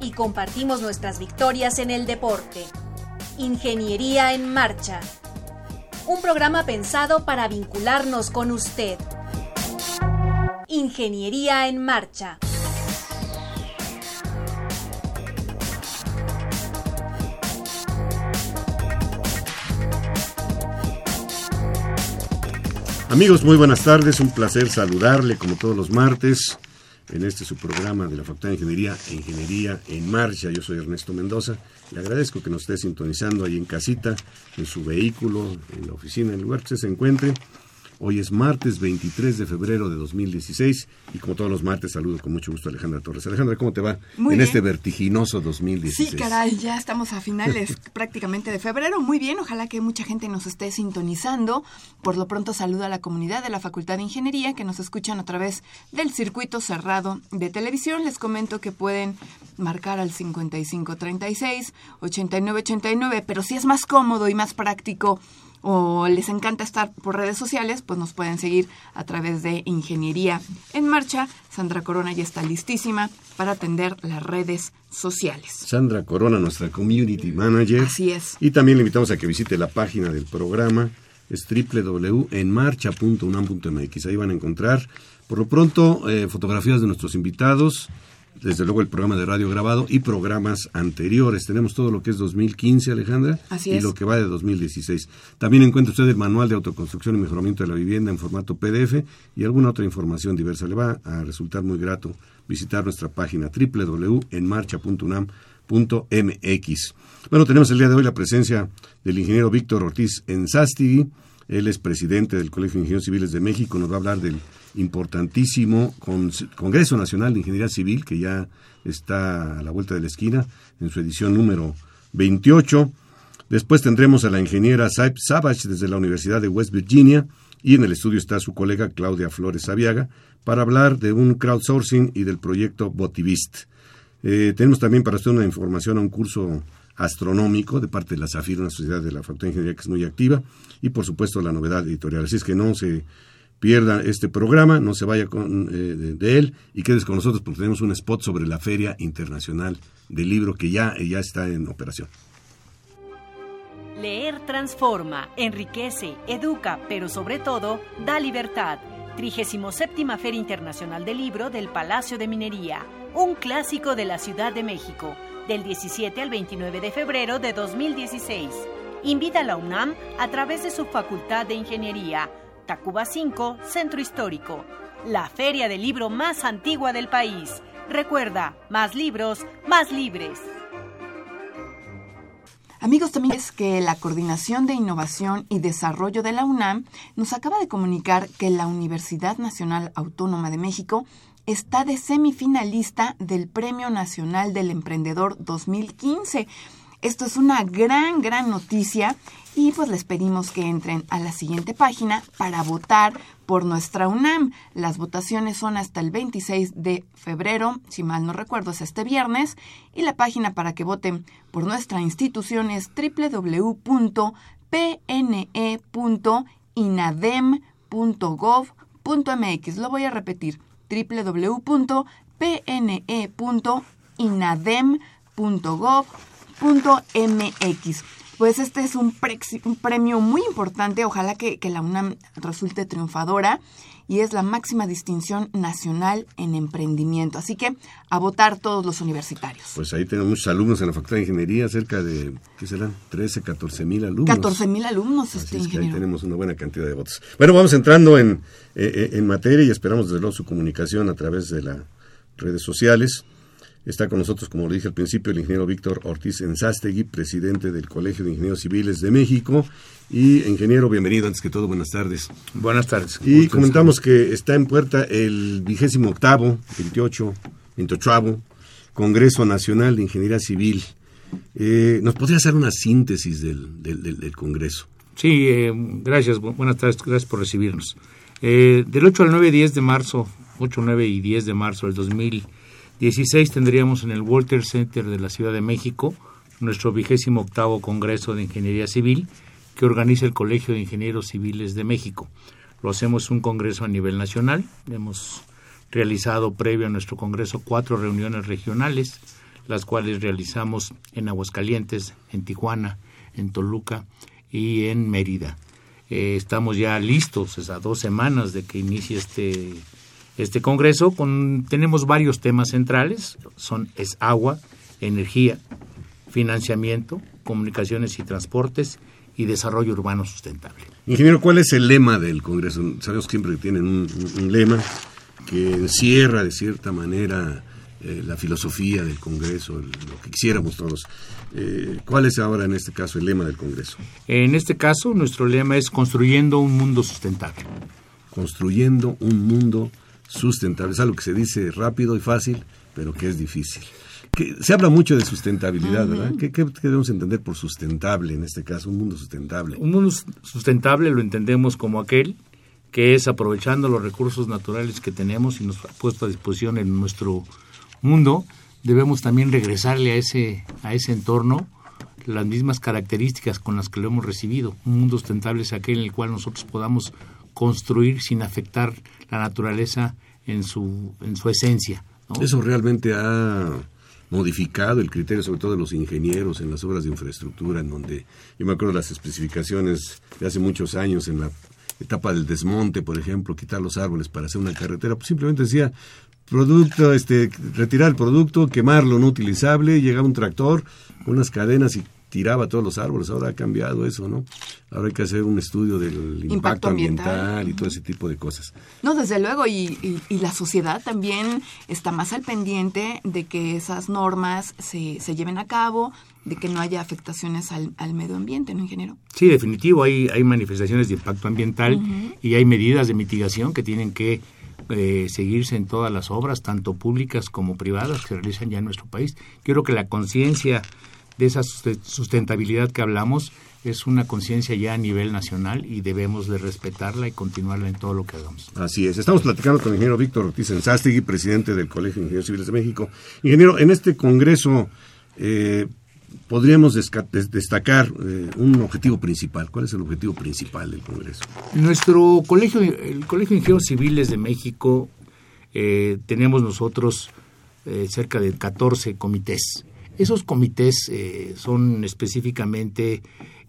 Y compartimos nuestras victorias en el deporte. Ingeniería en Marcha. Un programa pensado para vincularnos con usted. Ingeniería en Marcha. Amigos, muy buenas tardes. Un placer saludarle como todos los martes en este su programa de la Facultad de Ingeniería e Ingeniería en Marcha. Yo soy Ernesto Mendoza. Le agradezco que nos esté sintonizando ahí en casita, en su vehículo, en la oficina, en el lugar que se encuentre. Hoy es martes 23 de febrero de 2016 y como todos los martes saludo con mucho gusto a Alejandra Torres. Alejandra, ¿cómo te va en este vertiginoso 2016? Sí, caray, ya estamos a finales prácticamente de febrero. Muy bien, ojalá que mucha gente nos esté sintonizando. Por lo pronto saludo a la comunidad de la Facultad de Ingeniería que nos escuchan a través del circuito cerrado de televisión. Les comento que pueden marcar al 5536 8989, pero si es más cómodo y más práctico o les encanta estar por redes sociales, pues nos pueden seguir a través de Ingeniería en Marcha. Sandra Corona ya está listísima para atender las redes sociales. Sandra Corona, nuestra Community Manager. Así es. Y también le invitamos a que visite la página del programa, es www.enmarcha.unam.mx. Ahí van a encontrar, por lo pronto, eh, fotografías de nuestros invitados, desde luego el programa de radio grabado y programas anteriores. Tenemos todo lo que es 2015, Alejandra, Así y es. lo que va de 2016. También encuentra usted el manual de autoconstrucción y mejoramiento de la vivienda en formato PDF y alguna otra información diversa. Le va a resultar muy grato visitar nuestra página www.enmarcha.unam.mx. Bueno, tenemos el día de hoy la presencia del ingeniero Víctor Ortiz Enzástigui. Él es presidente del Colegio de Ingenieros Civiles de México. Nos va a hablar del importantísimo Con- Congreso Nacional de Ingeniería Civil, que ya está a la vuelta de la esquina, en su edición número 28. Después tendremos a la ingeniera Saib Savage desde la Universidad de West Virginia y en el estudio está su colega Claudia Flores Saviaga para hablar de un crowdsourcing y del proyecto Botivist. Eh, tenemos también para usted una información a un curso astronómico de parte de la SAFIR, una sociedad de la Facultad de Ingeniería que es muy activa, y por supuesto la novedad editorial. Así es que no se pierda este programa, no se vaya eh, de, él y quedes con nosotros porque tenemos un spot sobre la Feria Internacional del Libro que ya, ya está en operación. Leer transforma, enriquece, educa, pero sobre todo da libertad. 37 Feria Internacional del Libro del Palacio de Minería, un clásico de la Ciudad de México, del 17 al 29 de febrero de 2016. Invita a la UNAM a través de su Facultad de Ingeniería, Tacuba 5, Centro Histórico, la feria del libro más antigua del país. Recuerda, más libros, más libres. Amigos, también es que la Coordinación de Innovación y Desarrollo de la UNAM nos acaba de comunicar que la Universidad Nacional Autónoma de México está de semifinalista del Premio Nacional del Emprendedor 2015. Esto es una gran, gran noticia y pues les pedimos que entren a la siguiente página para votar por nuestra UNAM. Las votaciones son hasta el 26 de febrero, si mal no recuerdo es este viernes, y la página para que voten por nuestra institución es www.pne.inadem.gov.mx. Lo voy a repetir, www.pne.inadem.gov.mx. Pues este es un, prex- un premio muy importante, ojalá que, que la UNAM resulte triunfadora y es la máxima distinción nacional en emprendimiento. Así que a votar todos los universitarios. Pues ahí tenemos muchos alumnos en la Facultad de Ingeniería, cerca de, ¿qué serán? 13, 14 mil alumnos. 14 mil alumnos, Así este es que ahí ingeniero. tenemos una buena cantidad de votos. Bueno, vamos entrando en, eh, eh, en materia y esperamos desde luego su comunicación a través de las redes sociales. Está con nosotros, como lo dije al principio, el ingeniero Víctor Ortiz Enzástegui, presidente del Colegio de Ingenieros Civiles de México. Y, ingeniero, bienvenido, antes que todo, buenas tardes. Buenas tardes. Y comentamos que está en puerta el vigésimo octavo, 28, 28 Congreso Nacional de Ingeniería Civil. Eh, ¿Nos podría hacer una síntesis del, del, Congreso? Sí, eh, gracias. Buenas tardes, gracias por recibirnos. Eh, del 8 al 9 y 10 de marzo, 8, 9 y 10 de marzo del 2016 tendríamos en el Walter Center de la Ciudad de México nuestro vigésimo octavo Congreso de Ingeniería Civil que organiza el Colegio de Ingenieros Civiles de México. Lo hacemos un congreso a nivel nacional. Hemos realizado previo a nuestro congreso cuatro reuniones regionales, las cuales realizamos en Aguascalientes, en Tijuana, en Toluca y en Mérida. Eh, estamos ya listos a dos semanas de que inicie este, este congreso. Con, tenemos varios temas centrales, son es agua, energía, financiamiento, comunicaciones y transportes y desarrollo urbano sustentable. Ingeniero, ¿cuál es el lema del Congreso? Sabemos siempre que tienen un, lema que encierra de cierta manera eh, la filosofía del Congreso, lo que quisiéramos todos. Eh, ¿Cuál es ahora en este caso el lema del Congreso? En este caso nuestro lema es construyendo un mundo sustentable. Construyendo un mundo sustentable. Es algo que se dice rápido y fácil, pero que es difícil se habla mucho de sustentabilidad, ¿verdad? ¿Qué, debemos entender por sustentable en este caso? Un mundo sustentable. Un mundo sustentable lo entendemos como aquel que es aprovechando los recursos naturales que tenemos y nos ha puesto a disposición en nuestro mundo, debemos también regresarle a ese, a ese entorno las mismas características con las que lo hemos recibido. Un mundo sustentable es aquel en el cual nosotros podamos construir sin afectar la naturaleza en su, en su esencia. Eso realmente ha modificado el criterio, sobre todo de los ingenieros en las obras de infraestructura, en donde yo me acuerdo las especificaciones de hace muchos años en la etapa del desmonte, por ejemplo, quitar los árboles para hacer una carretera, pues simplemente decía producto, este, retirar el producto, quemarlo no utilizable, llegaba un tractor, unas cadenas y tiraba todos los árboles. Ahora ha cambiado eso, ¿no? Ahora hay que hacer un estudio del impacto, ambiental, y todo ese tipo de cosas. No, desde luego, y, la sociedad también está más al pendiente de que esas normas se, se lleven a cabo, de que no haya afectaciones al, medio ambiente, ¿no, ingeniero? Sí, definitivo, hay, hay manifestaciones de impacto ambiental y hay medidas de mitigación que tienen que eh, seguirse en todas las obras, tanto públicas como privadas, que se realizan ya en nuestro país. Quiero que la conciencia de esa sustentabilidad que hablamos es una conciencia ya a nivel nacional y debemos de respetarla y continuarla en todo lo que hagamos. Así es. Estamos platicando con el ingeniero Víctor Ortiz Ensástegui, presidente del Colegio de Ingenieros Civiles de México. Ingeniero, en este congreso eh, podríamos destacar eh, un objetivo principal. ¿Cuál es el objetivo principal del congreso? Nuestro colegio, el Colegio de Ingenieros Civiles de México, eh, tenemos nosotros cerca de 14 comités esos comités eh, son específicamente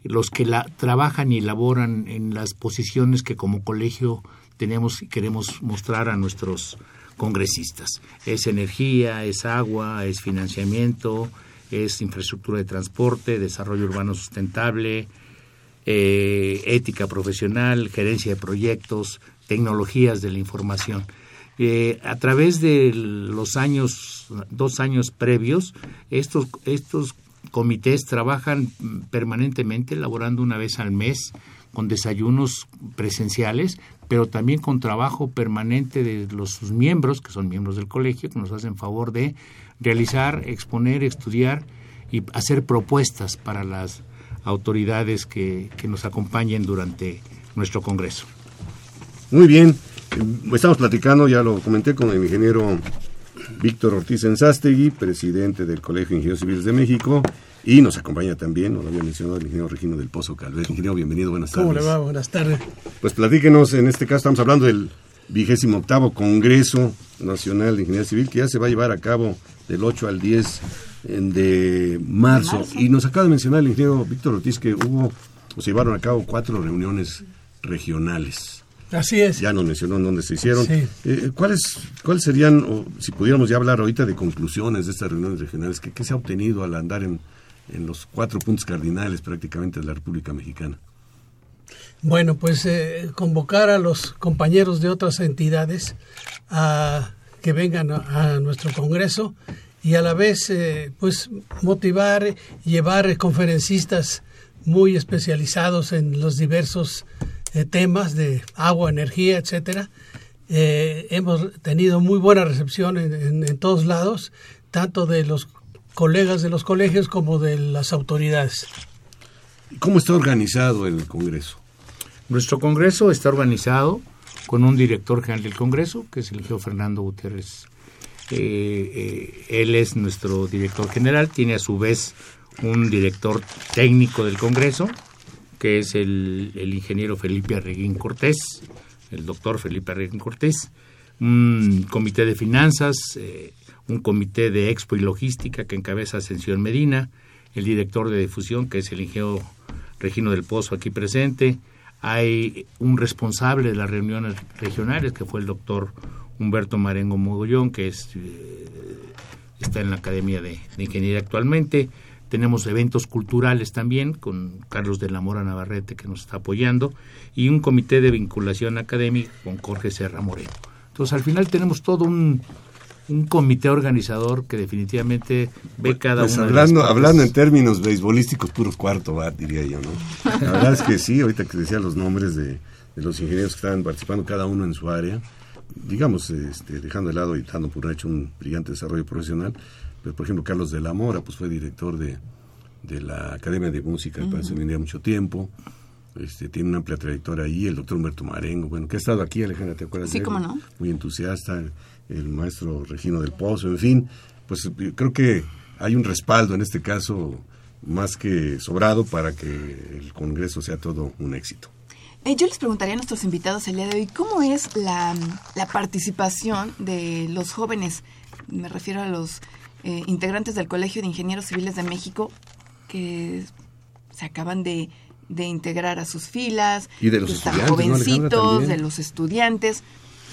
los que la, trabajan y elaboran en las posiciones que como colegio tenemos y queremos mostrar a nuestros congresistas. Es energía, es agua, es financiamiento, es infraestructura de transporte, desarrollo urbano sustentable, eh, ética profesional, gerencia de proyectos, tecnologías de la información. Eh, a través de los años, dos años previos, estos, estos comités trabajan permanentemente, elaborando una vez al mes, con desayunos presenciales, pero también con trabajo permanente de los sus miembros, que son miembros del colegio, que nos hacen favor de realizar, exponer, estudiar y hacer propuestas para las autoridades que, que nos acompañen durante nuestro Congreso. Muy bien, Estamos platicando, ya lo comenté, con el ingeniero Víctor Ortiz Ensástegui, presidente del Colegio de Ingenieros Civiles de México, y nos acompaña también, lo había mencionado, el ingeniero Regino del Pozo Calvet. Ingeniero, bienvenido, buenas tardes. ¿Cómo le va? Buenas tardes. Pues platíquenos, en este caso estamos hablando del vigésimo octavo Congreso Nacional de Ingeniería Civil, que ya se va a llevar a cabo del 8 al 10 de marzo. Y nos acaba de mencionar el ingeniero Víctor Ortiz que hubo, o se llevaron a cabo cuatro reuniones regionales. Así es. Ya nos mencionó en dónde se hicieron. Eh, ¿cuáles, ¿Cuáles serían, o si pudiéramos ya hablar ahorita de conclusiones de estas reuniones regionales, ¿qué, se ha obtenido al andar en, en, los cuatro puntos cardinales prácticamente de la República Mexicana? Bueno, pues eh, convocar a los compañeros de otras entidades a que vengan a, nuestro Congreso y a la vez eh, pues motivar, llevar conferencistas muy especializados en los diversos eh, temas de agua, energía, etcétera. Eh, hemos tenido muy buena recepción en, todos lados, tanto de los colegas de los colegios como de las autoridades. ¿Cómo está organizado el Congreso? Nuestro Congreso está organizado con un director general del Congreso, que es el ingeniero Fernando Gutiérrez. Eh, eh, él es nuestro director general, tiene a su vez un director técnico del Congreso, que es el, ingeniero Felipe Arreguín Cortés, el doctor Felipe Arreguín Cortés, un comité de finanzas, eh, un comité de expo y logística que encabeza Ascensión Medina, el director de difusión, que es el ingeniero Regino del Pozo aquí presente, hay un responsable de las reuniones regionales, que fue el doctor Humberto Marengo Mogollón, que es, eh, está en la Academia de, Ingeniería actualmente. Tenemos eventos culturales también con Carlos de la Mora Navarrete, que nos está apoyando, y un comité de vinculación académica con Jorge Serra Moreno. Entonces, al final tenemos todo un, un comité organizador que definitivamente ve cada pues uno hablando, hablando en términos beisbolísticos, puro cuarto diría yo, ¿no? La verdad es que sí, ahorita que decía los nombres de, los ingenieros que estaban participando, cada uno en su área, digamos, este, dejando de lado y dando por hecho un brillante desarrollo profesional, pero por ejemplo Carlos de la Mora, pues fue director de, de la Academia de Música, uh -huh. mucho tiempo, este, tiene una amplia trayectoria ahí, el doctor Humberto Marengo, bueno, que ha estado aquí, Alejandra, ¿te acuerdas? Sí, de él? cómo no. Muy entusiasta, el maestro Regino del Pozo, en fin, pues creo que hay un respaldo en este caso más que sobrado para que el Congreso sea todo un éxito. Eh, yo les preguntaría a nuestros invitados el día de hoy, ¿cómo es la, la participación de los jóvenes? Me refiero a los eh, integrantes del Colegio de Ingenieros Civiles de México que se acaban de, de integrar a sus filas, y de los están estudiantes, ¿no, jovencitos, de los estudiantes.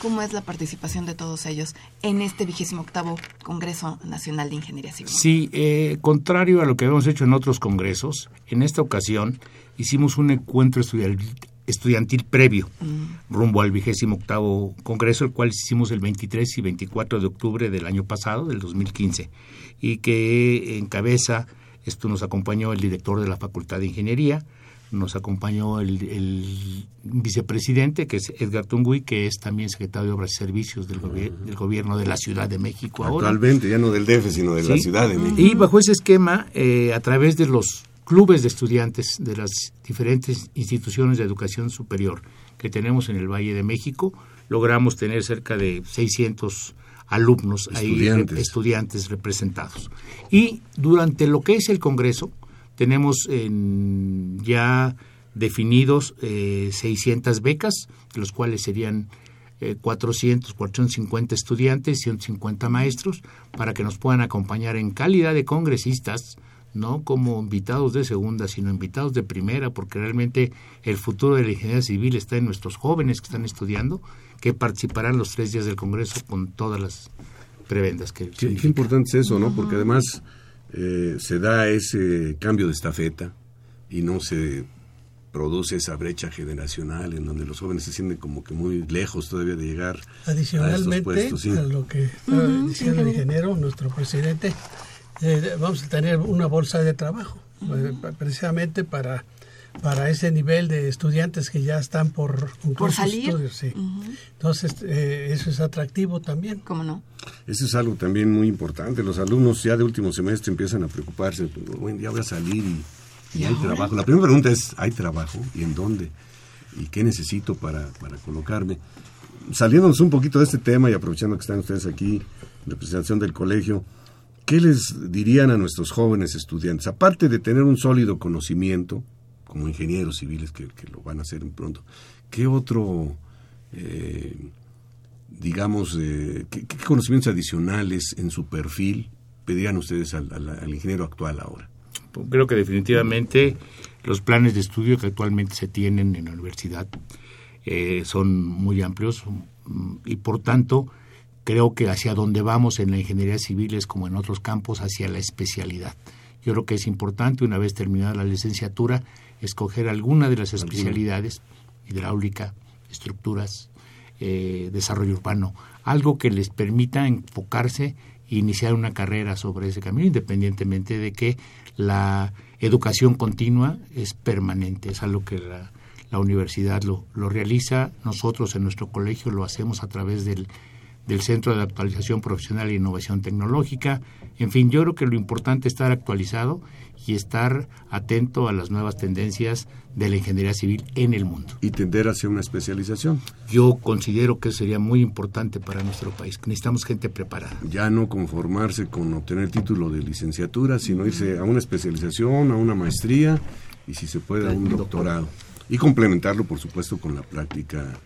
¿Cómo es la participación de todos ellos en este vigésimo octavo Congreso Nacional de Ingeniería Civil? Sí, eh, contrario a lo que habíamos hecho en otros congresos, en esta ocasión hicimos un encuentro estudiantil, estudiantil previo Mm. rumbo al vigésimo octavo Congreso, el cual hicimos el 23 y 24 de octubre del año pasado, del 2015, y que encabeza, esto nos acompañó el director de la Facultad de Ingeniería, nos acompañó el, el vicepresidente, que es Edgar Tungui, que es también secretario de Obras y Servicios del, gobier- del gobierno de la Ciudad de México ahora. Actualmente, ya no del DF, sino de la. Ciudad de México. Y bajo ese esquema, eh, a través de los clubes de estudiantes de las diferentes instituciones de educación superior que tenemos en el Valle de México, logramos tener cerca de 600 alumnos ahí, Estudiantes. rep- estudiantes representados. Y durante lo que es el Congreso, tenemos en- ya definidos eh, 600 becas, de los cuales serían eh, 400, 450 estudiantes, 150 maestros, para que nos puedan acompañar en calidad de congresistas, no como invitados de segunda, sino invitados de primera, porque realmente el futuro de la ingeniería civil está en nuestros jóvenes que están estudiando, que participarán los tres días del Congreso con todas las prebendas que Qué, importante es eso, ¿no? Porque además eh, se da ese cambio de estafeta y no se produce esa brecha generacional en donde los jóvenes se sienten como que muy lejos todavía de llegar a estos Adicionalmente puestos. sí. a lo que estaba diciendo el ingeniero, nuestro presidente, eh, vamos a tener una bolsa de trabajo, eh, pa- precisamente para para ese nivel de estudiantes que ya están por concursos salir. estudios, sí. Ujú. Entonces, eh, eso es atractivo también. ¿Cómo no? Eso es algo también muy importante. Los alumnos ya de último semestre empiezan a preocuparse. Bueno, ya voy a salir y, y ¿Y hay ahora? trabajo. La primera pregunta es, ¿hay trabajo? ¿Y en dónde? ¿Y qué necesito para, para colocarme? Saliéndonos un poquito de este tema y aprovechando que están ustedes aquí en representación del colegio, ¿qué les dirían a nuestros jóvenes estudiantes? Aparte de tener un sólido conocimiento, como ingenieros civiles que, lo van a hacer pronto, ¿qué otro... eh, digamos, eh, ¿qué, conocimientos adicionales en su perfil pedirían ustedes al, ingeniero actual ahora? Creo que definitivamente los planes de estudio que actualmente se tienen en la universidad eh, son muy amplios mm, y por tanto creo que hacia donde vamos en la ingeniería civil es como en otros campos hacia la especialidad. Yo creo que es importante una vez terminada la licenciatura escoger alguna de las especialidades, hidráulica, estructuras, eh, desarrollo urbano, algo que les permita enfocarse e iniciar una carrera sobre ese camino, independientemente de que la educación continua es permanente, es algo que la, la universidad lo, lo realiza, nosotros en nuestro colegio lo hacemos a través del, del Centro de Actualización Profesional e Innovación Tecnológica. En fin, yo creo que lo importante es estar actualizado y estar atento a las nuevas tendencias de la ingeniería civil en el mundo. Y tender hacia una especialización. Yo considero que sería muy importante para nuestro país. Necesitamos gente preparada. Ya no conformarse con obtener título de licenciatura, sino irse a una especialización, a una maestría y si se puede a un doctorado. Y complementarlo, por supuesto, con la práctica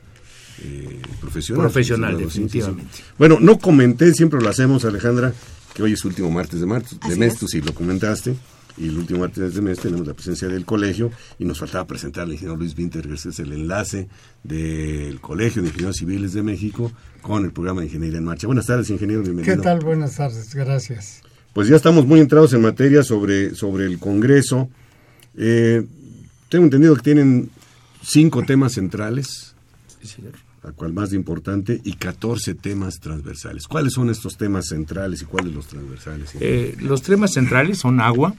eh, profesional. Profesional, definitivamente. Bueno, no comenté, siempre lo hacemos, Alejandra, que hoy es último martes de marzo, de mes, tú sí lo comentaste y el último martes de mes tenemos la presencia del colegio y nos faltaba presentar al ingeniero Luis Winter, que es el enlace del Colegio de Ingenieros Civiles de México con el programa de Ingeniería en Marcha. Buenas tardes, ingeniero, bienvenido. ¿Qué tal? Buenas tardes, gracias. Pues ya estamos muy entrados en materia sobre, sobre el Congreso. Eh, tengo entendido que tienen cinco temas centrales, la cual más importante, y 14 temas transversales. ¿Cuáles son estos temas centrales y cuáles los transversales? Eh, los temas centrales son agua,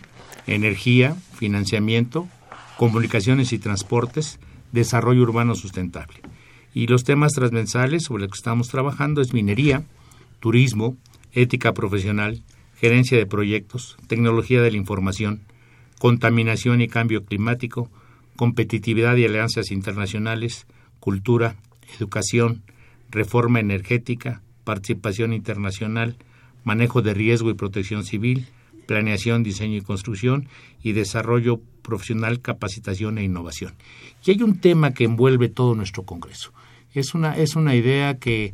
energía, financiamiento, comunicaciones y transportes, desarrollo urbano sustentable. Y los temas transversales sobre los que estamos trabajando es minería, turismo, ética profesional, gerencia de proyectos, tecnología de la información, contaminación y cambio climático, competitividad y alianzas internacionales, cultura, educación, reforma energética, participación internacional, manejo de riesgo y protección civil, planeación, diseño y construcción y desarrollo profesional, capacitación e innovación. Y hay un tema que envuelve todo nuestro Congreso. Es una, es una idea que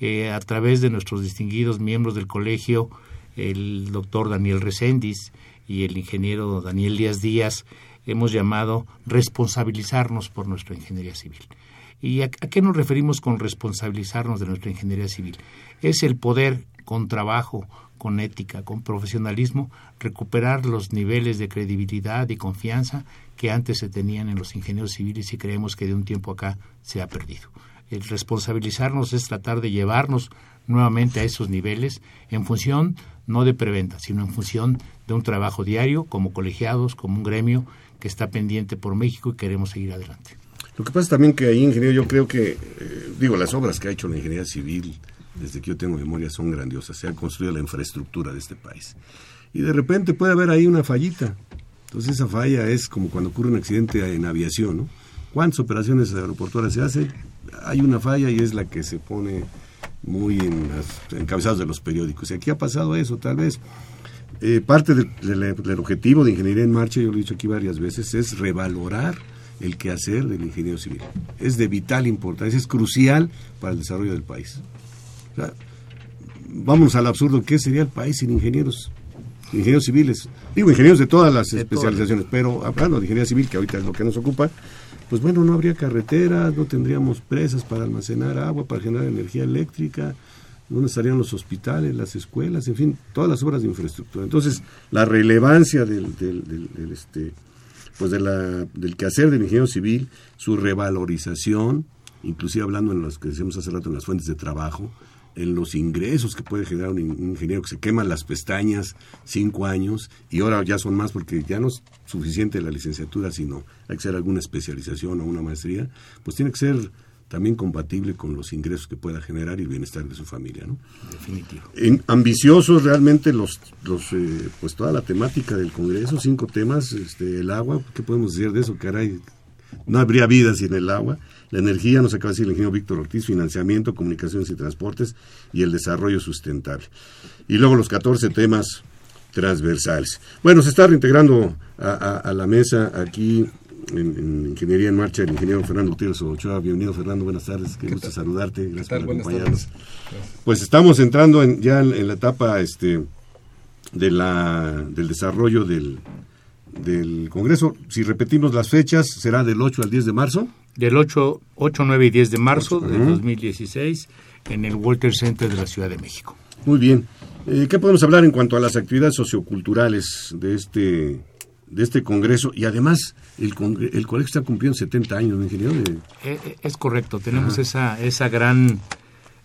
eh, a través de nuestros distinguidos miembros del colegio, el doctor Daniel Recendis y el ingeniero Daniel Díaz Díaz, hemos llamado responsabilizarnos por nuestra ingeniería civil. ¿Y a, qué nos referimos con responsabilizarnos de nuestra ingeniería civil? Es el poder, con trabajo, con ética, con profesionalismo, recuperar los niveles de credibilidad y confianza que antes se tenían en los ingenieros civiles y creemos que de un tiempo acá se ha perdido. El responsabilizarnos es tratar de llevarnos nuevamente a esos niveles en función no de preventa, sino en función de un trabajo diario como colegiados, como un gremio que está pendiente por México y queremos seguir adelante. Lo que pasa también que ahí, ingeniero, yo creo que, eh, digo, las obras que ha hecho la ingeniería civil, desde que yo tengo memoria, son grandiosas. Se ha construido la infraestructura de este país. Y de repente puede haber ahí una fallita. Entonces esa falla es como cuando ocurre un accidente en aviación, ¿no? ¿Cuántas operaciones aeroportuarias se hacen? Hay una falla y es la que se pone muy en los encabezados de los periódicos. Y aquí ha pasado eso, tal vez. Eh, parte del objetivo de Ingeniería en Marcha, yo lo he dicho aquí varias veces, es revalorar el quehacer del ingeniero civil. Es de vital importancia, es crucial para el desarrollo del país. vamos al absurdo, ¿qué sería el país sin ingenieros? Ingenieros civiles. Digo, ingenieros de todas las especializaciones, pero hablando de ingeniería civil, que ahorita es lo que nos ocupa, pues bueno, no habría carreteras, no tendríamos presas para almacenar agua, para generar energía eléctrica, ¿Dónde estarían los hospitales, las escuelas, en fin, todas las obras de infraestructura? Entonces, la relevancia del, del, del, este, pues de la, del quehacer del ingeniero civil, su revalorización, inclusive hablando en los que decíamos hace rato en las fuentes de trabajo, en los ingresos que puede generar un, ingeniero que se quema las pestañas cinco años y ahora ya son más porque ya no es suficiente la licenciatura, sino hay que hacer alguna especialización o una maestría, pues tiene que ser también compatible con los ingresos que pueda generar y el bienestar de su familia, ¿no? Definitivo. ambiciosos realmente los, los eh, pues toda la temática del Congreso, cinco temas, este, el agua, ¿qué podemos decir de eso? Caray, no habría vida sin el agua. La energía, nos acaba de decir el ingeniero Víctor Ortiz, financiamiento, comunicaciones y transportes y el desarrollo sustentable. Y luego los 14 temas transversales. Bueno, se está reintegrando a, a la mesa aquí en, Ingeniería en Marcha, el ingeniero Fernando Gutiérrez Ochoa. Bienvenido, Fernando, buenas tardes, qué, gusto saludarte, gracias por acompañarnos. Pues estamos entrando ya en, la etapa este, de la, del desarrollo del, del Congreso. Si repetimos las fechas, será del 8 al 10 de marzo. Del 8, 8 9 y 10 de marzo de 2016 en el Walter Center de la Ciudad de México. Muy bien. Eh, ¿Qué podemos hablar en cuanto a las actividades socioculturales de este de este Congreso y además el, el colegio está cumpliendo 70 años, ¿no, ingeniero? Eh, eh, es correcto, tenemos esa, esa gran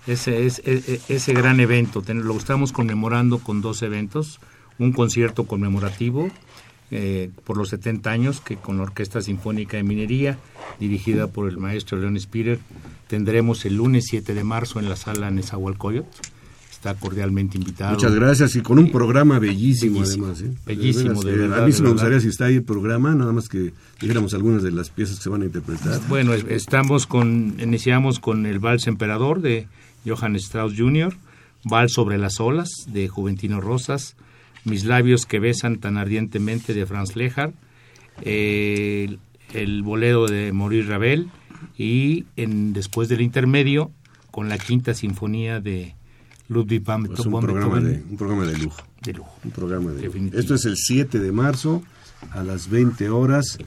ese, ese, ese gran evento, lo estamos conmemorando con dos eventos, un concierto conmemorativo eh, por los 70 años, que con la Orquesta Sinfónica de Minería, dirigida por el maestro León Spirer, tendremos el lunes 7 de marzo en la sala Nezahualcóyotl. Está cordialmente invitado. Muchas gracias y con un programa bellísimo, además. ¿eh? Bellísimo, de, verdad. A mí sí me gustaría si está ahí el programa, nada más que dijéramos algunas de las piezas que se van a interpretar. Bueno, estamos con, iniciamos con el Vals Emperador de Johann Strauss Jr., Vals sobre las olas de Juventino Rosas, mis labios que besan tan ardientemente de Franz Lehár, el, bolero de Maurice Ravel y en, después del intermedio con la quinta sinfonía de Ludwig van pues un, programa de, un programa de lujo. De lujo. Un programa de Esto es el 7 de marzo a las 20 horas.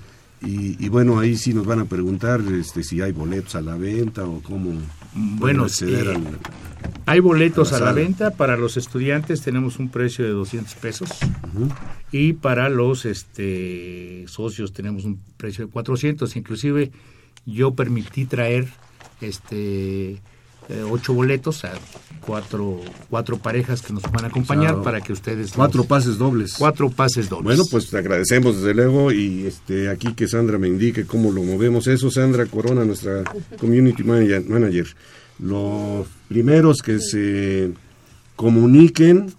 Y, bueno, ahí sí nos van a preguntar este, si hay boletos a la venta o cómo bueno, acceder eh, hay boletos a la, venta, para los estudiantes tenemos un precio de 200 pesos y para los este, socios tenemos un precio de 400. Inclusive yo permití traer este eh, ocho boletos a cuatro, cuatro parejas que nos van a acompañar para que ustedes... Cuatro pases dobles. Cuatro pases dobles. Bueno, pues te agradecemos desde luego y este aquí que Sandra me indique cómo lo movemos. Eso, Sandra Corona, nuestra Community Manager los primeros que se comuniquen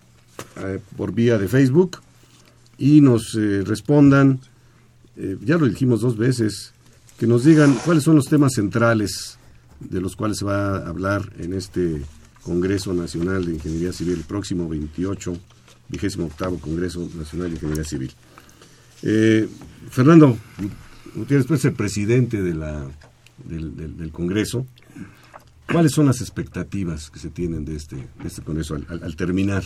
eh, por vía de Facebook y nos eh, respondan, eh, ya lo dijimos dos veces, que nos digan cuáles son los temas centrales de los cuales se va a hablar en este Congreso Nacional de Ingeniería Civil, el próximo 28, vigésimo octavo Congreso Nacional de Ingeniería Civil. Fernando Gutiérrez, pues, el presidente de la, del Congreso, ¿Cuáles son las expectativas que se tienen de este, este Congreso al, terminar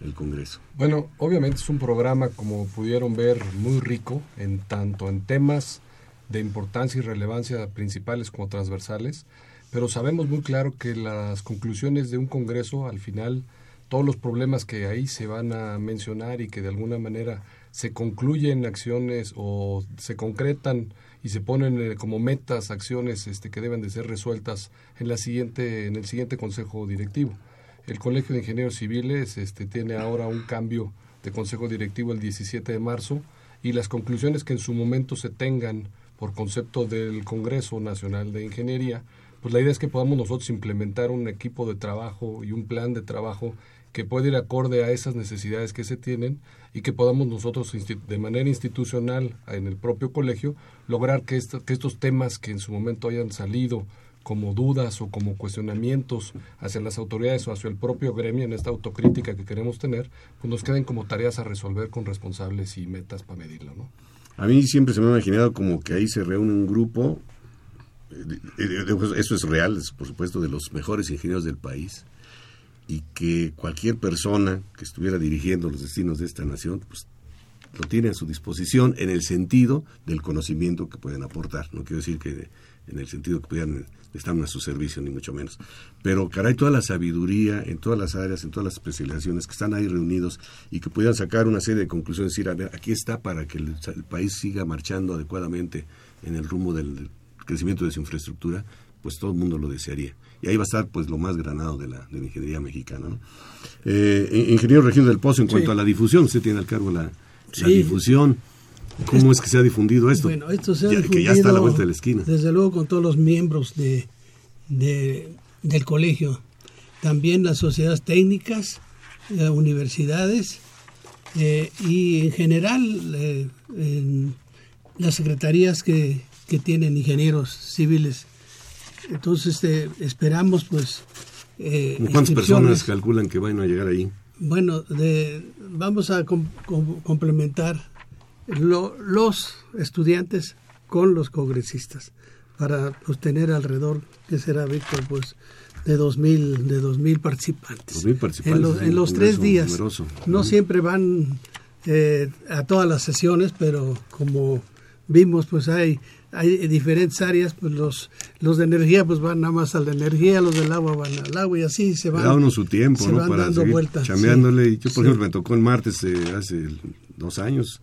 el Congreso? Bueno, obviamente es un programa, como pudieron ver, muy rico, en tanto en temas de importancia y relevancia principales como transversales, pero sabemos muy claro que las conclusiones de un Congreso, al final, todos los problemas que ahí se van a mencionar y que de alguna manera se concluyen acciones o se concretan y se ponen eh, como metas acciones este, que deben de ser resueltas en la siguiente en el siguiente consejo directivo. El Colegio de Ingenieros Civiles este, tiene ahora un cambio de consejo directivo el 17 de marzo y las conclusiones que en su momento se tengan por concepto del Congreso Nacional de Ingeniería, pues la idea es que podamos nosotros implementar un equipo de trabajo y un plan de trabajo que pueda ir acorde a esas necesidades que se tienen y que podamos nosotros de manera institucional en el propio colegio lograr que, que estos temas que en su momento hayan salido como dudas o como cuestionamientos hacia las autoridades o hacia el propio gremio en esta autocrítica que queremos tener, pues nos queden como tareas a resolver con responsables y metas para medirlo, ¿no? A mí siempre se me ha imaginado como que ahí se reúne un grupo, eh, eso es real, por supuesto, de los mejores ingenieros del país, y que cualquier persona que estuviera dirigiendo los destinos de esta nación, pues lo tiene a su disposición en el sentido del conocimiento que pueden aportar. No quiero decir que en el sentido que puedan estar a su servicio, ni mucho menos. Pero, caray, toda la sabiduría en todas las áreas, en todas las especializaciones que están ahí reunidos y que pudieran sacar una serie de conclusiones, decir, a ver, aquí está para que el, país siga marchando adecuadamente en el rumbo del crecimiento de su infraestructura, pues todo el mundo lo desearía y ahí va a estar pues lo más granado de la, de la ingeniería mexicana. ¿no? Eh, ingeniero Regino del Pozo, en cuanto a la difusión, usted tiene al cargo la, difusión. ¿Cómo es que se ha difundido esto? Bueno, esto se ha difundido, que ya está a la vuelta de la esquina. Desde luego con todos los miembros de, del colegio. También las sociedades técnicas, las universidades eh, y en general eh, en las secretarías que, que tienen ingenieros civiles entonces eh, esperamos pues... Eh, ¿Cuántas personas calculan que van a llegar ahí? Bueno, vamos a complementar los estudiantes con los congresistas para pues, tener alrededor, que será, Víctor? Pues de 2.000 de dos mil participantes. En los, tres días. No siempre van eh, a todas las sesiones, pero como vimos, pues hay hay diferentes áreas, pues los, los de energía pues van nada más a la energía, los del agua van al agua y así se van. Da uno su tiempo, ¿no? Para dando vueltas. Chameándole. yo, por ejemplo, me tocó el martes eh, hace dos años,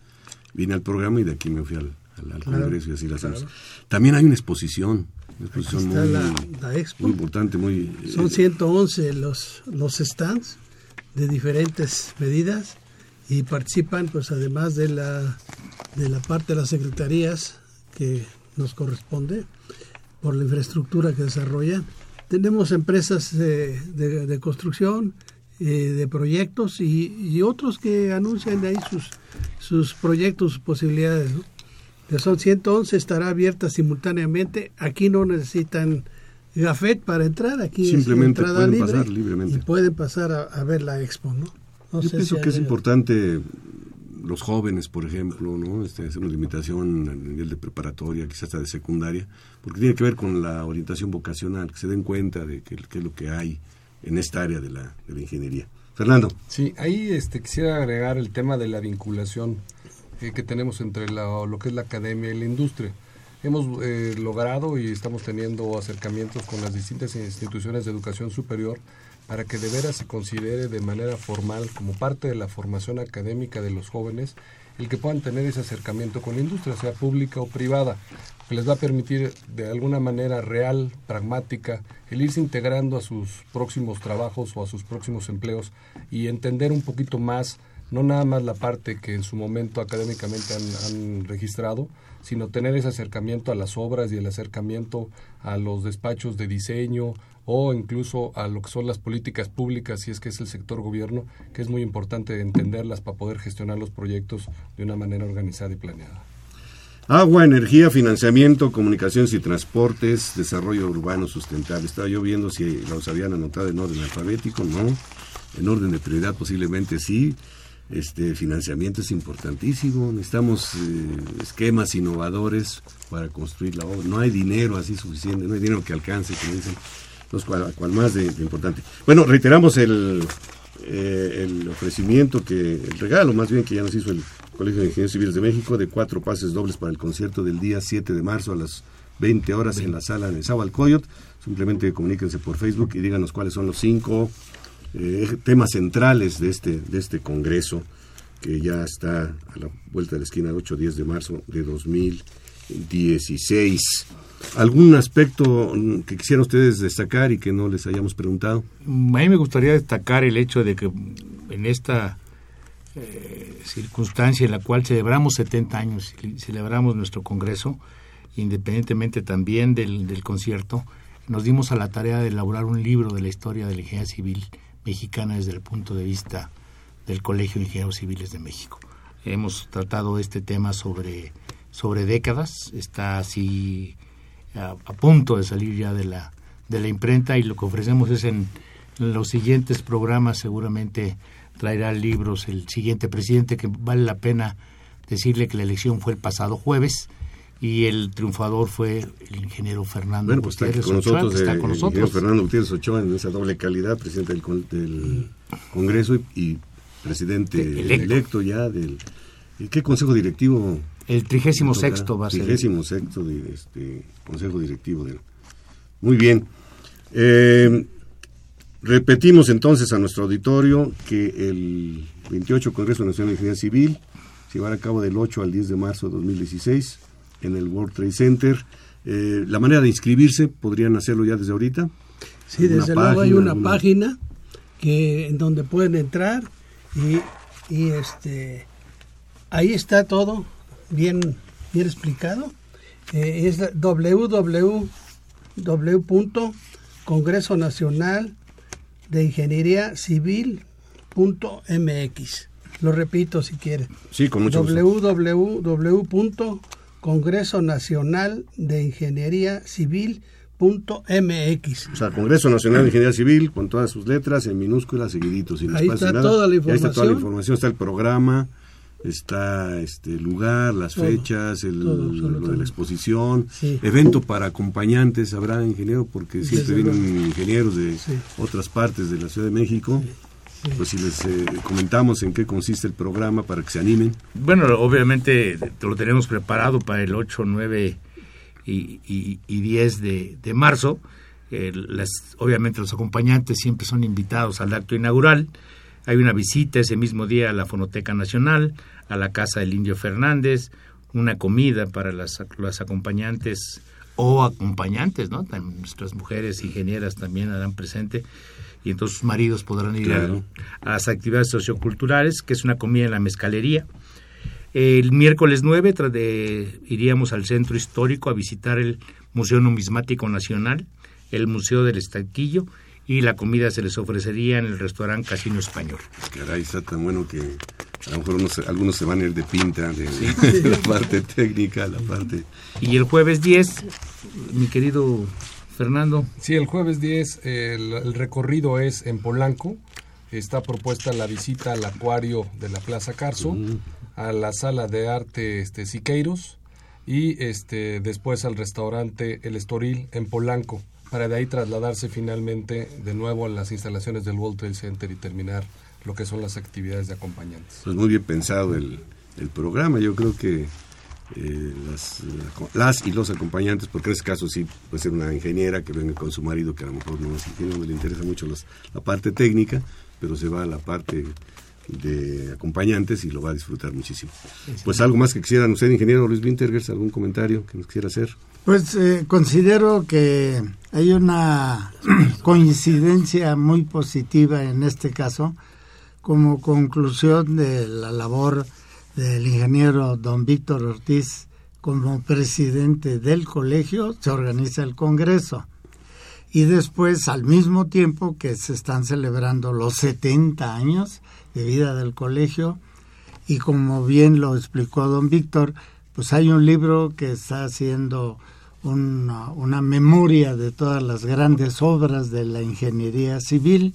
vine al programa y de aquí me fui al, al, congreso y así las hacemos. También hay una exposición, una exposición muy, la, muy, importante, muy... Son 111 eh, los, los stands de diferentes medidas y participan pues además de la de la parte de las secretarías que nos corresponde por la infraestructura que desarrolla. Tenemos empresas de, de, construcción, eh, de proyectos y, otros que anuncian ahí sus, sus proyectos, sus posibilidades. ¿no? Son 111, estará abierta simultáneamente. Aquí no necesitan gafet para entrar, aquí Simplemente es entrada pueden libre pasar libremente. y pueden pasar a, ver la expo. ¿no? Yo pienso que es importante los jóvenes, por ejemplo, ¿no? Este, hacer una limitación a nivel de preparatoria, quizás hasta de secundaria, porque tiene que ver con la orientación vocacional, que se den cuenta de qué es lo que hay en esta área de la, de la ingeniería. Fernando. Sí, ahí este, quisiera agregar el tema de la vinculación eh, que tenemos entre lo que es la academia y la industria. Hemos eh, logrado y estamos teniendo acercamientos con las distintas instituciones de educación superior para que de veras se considere de manera formal como parte de la formación académica de los jóvenes el que puedan tener ese acercamiento con la industria, sea pública o privada, que les va a permitir de alguna manera real, pragmática, el irse integrando a sus próximos trabajos o a sus próximos empleos y entender un poquito más, no nada más la parte que en su momento académicamente han, han registrado, sino tener ese acercamiento a las obras y el acercamiento a los despachos de diseño, o incluso a lo que son las políticas públicas, si es que es el sector gobierno, que es muy importante entenderlas para poder gestionar los proyectos de una manera organizada y planeada. Agua, energía, financiamiento, comunicaciones y transportes, desarrollo urbano sustentable. Estaba yo viendo si los habían anotado en orden alfabético, no. En orden de prioridad posiblemente sí. Este financiamiento es importantísimo. Necesitamos eh, esquemas innovadores para construir la obra. No hay dinero así suficiente, no hay dinero que alcance, como dicen cual, más de, importante. Bueno, reiteramos el, eh, el ofrecimiento, que el regalo más bien que ya nos hizo el Colegio de Ingenieros Civiles de México de cuatro pases dobles para el concierto del día 7 de marzo a las 20 horas en la sala de Coyot. Simplemente comuníquense por Facebook y díganos cuáles son los cinco eh, temas centrales de este, de este congreso que ya está a la vuelta de la esquina el 8-10 de marzo de 2016. ¿Algún aspecto que quisieran ustedes destacar y que no les hayamos preguntado? A mí me gustaría destacar el hecho de que en esta eh, circunstancia en la cual celebramos 70 años, celebramos nuestro Congreso, independientemente también del, del concierto, nos dimos a la tarea de elaborar un libro de la historia de la ingeniería civil mexicana desde el punto de vista del Colegio de Ingenieros Civiles de México. Hemos tratado este tema sobre, sobre décadas, está así a, punto de salir ya de la, de la imprenta y lo que ofrecemos es en, los siguientes programas seguramente traerá libros el siguiente presidente que vale la pena decirle que la elección fue el pasado jueves y el triunfador fue el ingeniero Fernando bueno, pues está con nosotros, está con nosotros. Fernando Gutiérrez Ochoa en esa doble calidad, presidente del, Congreso y, presidente electo. ya del... ¿Qué consejo directivo el trigésimo sexto va a ser. Trigésimo sexto de este Consejo Directivo. De... Muy bien. Eh, repetimos entonces a nuestro auditorio que el 28 Congreso Nacional de Ingeniería Civil se llevará a cabo del 8 al 10 de marzo de 2016 en el World Trade Center. Eh, la manera de inscribirse, ¿podrían hacerlo ya desde ahorita? Sí, desde luego hay una página que en donde pueden entrar y, y este ahí está todo bien, bien explicado. Eh, es www.congreso nacional de ingeniería civil.mx. Lo repito si quieren. Sí, con mucho www.congreso nacional de ingeniería civil.mx. O sea, Congreso Nacional de Ingeniería Civil, con todas sus letras, en minúsculas, seguiditos. Ahí está toda la información. Ahí está toda la información, está el programa, está este lugar, las fechas, el, lo de la exposición, evento para acompañantes, habrá ingeniero, porque siempre vienen ingenieros de otras partes de la Ciudad de México. Pues si les eh, comentamos en qué consiste el programa para que se animen. Bueno, obviamente lo tenemos preparado para el 8, 9 y, y, 10 de, de marzo. Eh, las, obviamente los acompañantes siempre son invitados al acto inaugural. Hay una visita ese mismo día a la Fonoteca Nacional, a la Casa del Indio Fernández, una comida para las, las acompañantes o acompañantes, ¿no? Nuestras mujeres ingenieras también harán presente y entonces sus maridos podrán ir a, las actividades socioculturales, que es una comida en la mezcalería. El miércoles 9 de, iríamos al centro histórico a visitar el Museo Numismático Nacional, el Museo del Estanquillo y la comida se les ofrecería en el restaurante Casino Español. Caray, está tan bueno que a lo mejor algunos se van a ir de pinta de, la parte técnica, la parte... Y el jueves 10, mi querido Fernando. Sí, el jueves 10 el, recorrido es en Polanco. Está propuesta la visita al acuario de la Plaza Carso, a la sala de arte este, Siqueiros y este, después al restaurante El Estoril en Polanco, para de ahí trasladarse finalmente de nuevo a las instalaciones del World Trade Center y terminar lo que son las actividades de acompañantes. Pues muy bien pensado el, el programa, yo creo que eh, las, las, y los acompañantes, porque en este caso sí puede ser una ingeniera que venga con su marido, que a lo mejor no, no le interesa mucho la parte técnica, pero se va a la parte de acompañantes y lo va a disfrutar muchísimo. Pues algo más que quisieran usted, ingeniero Luis Wintergers, algún comentario que nos quisiera hacer. Pues eh, considero que hay una coincidencia muy positiva en este caso como conclusión de la labor del ingeniero don Víctor Ortiz como presidente del colegio, se organiza el Congreso. Y después, al mismo tiempo que se están celebrando los 70 años de vida del colegio, y como bien lo explicó don Víctor, pues hay un libro que está haciendo una, memoria de todas las grandes obras de la ingeniería civil.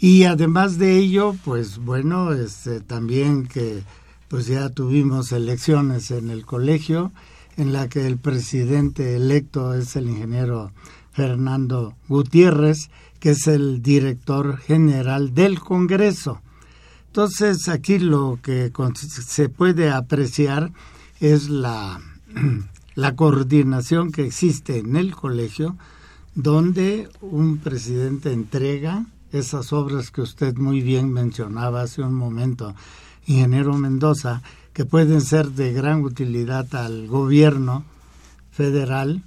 Y además de ello, pues bueno, este, también que pues ya tuvimos elecciones en el colegio en la que el presidente electo es el ingeniero Fernando Gutiérrez, que es el director general del Congreso. Entonces aquí lo que se puede apreciar es la, la coordinación que existe en el colegio, donde un presidente entrega esas obras que usted muy bien mencionaba hace un momento, ingeniero Mendoza, que pueden ser de gran utilidad al gobierno federal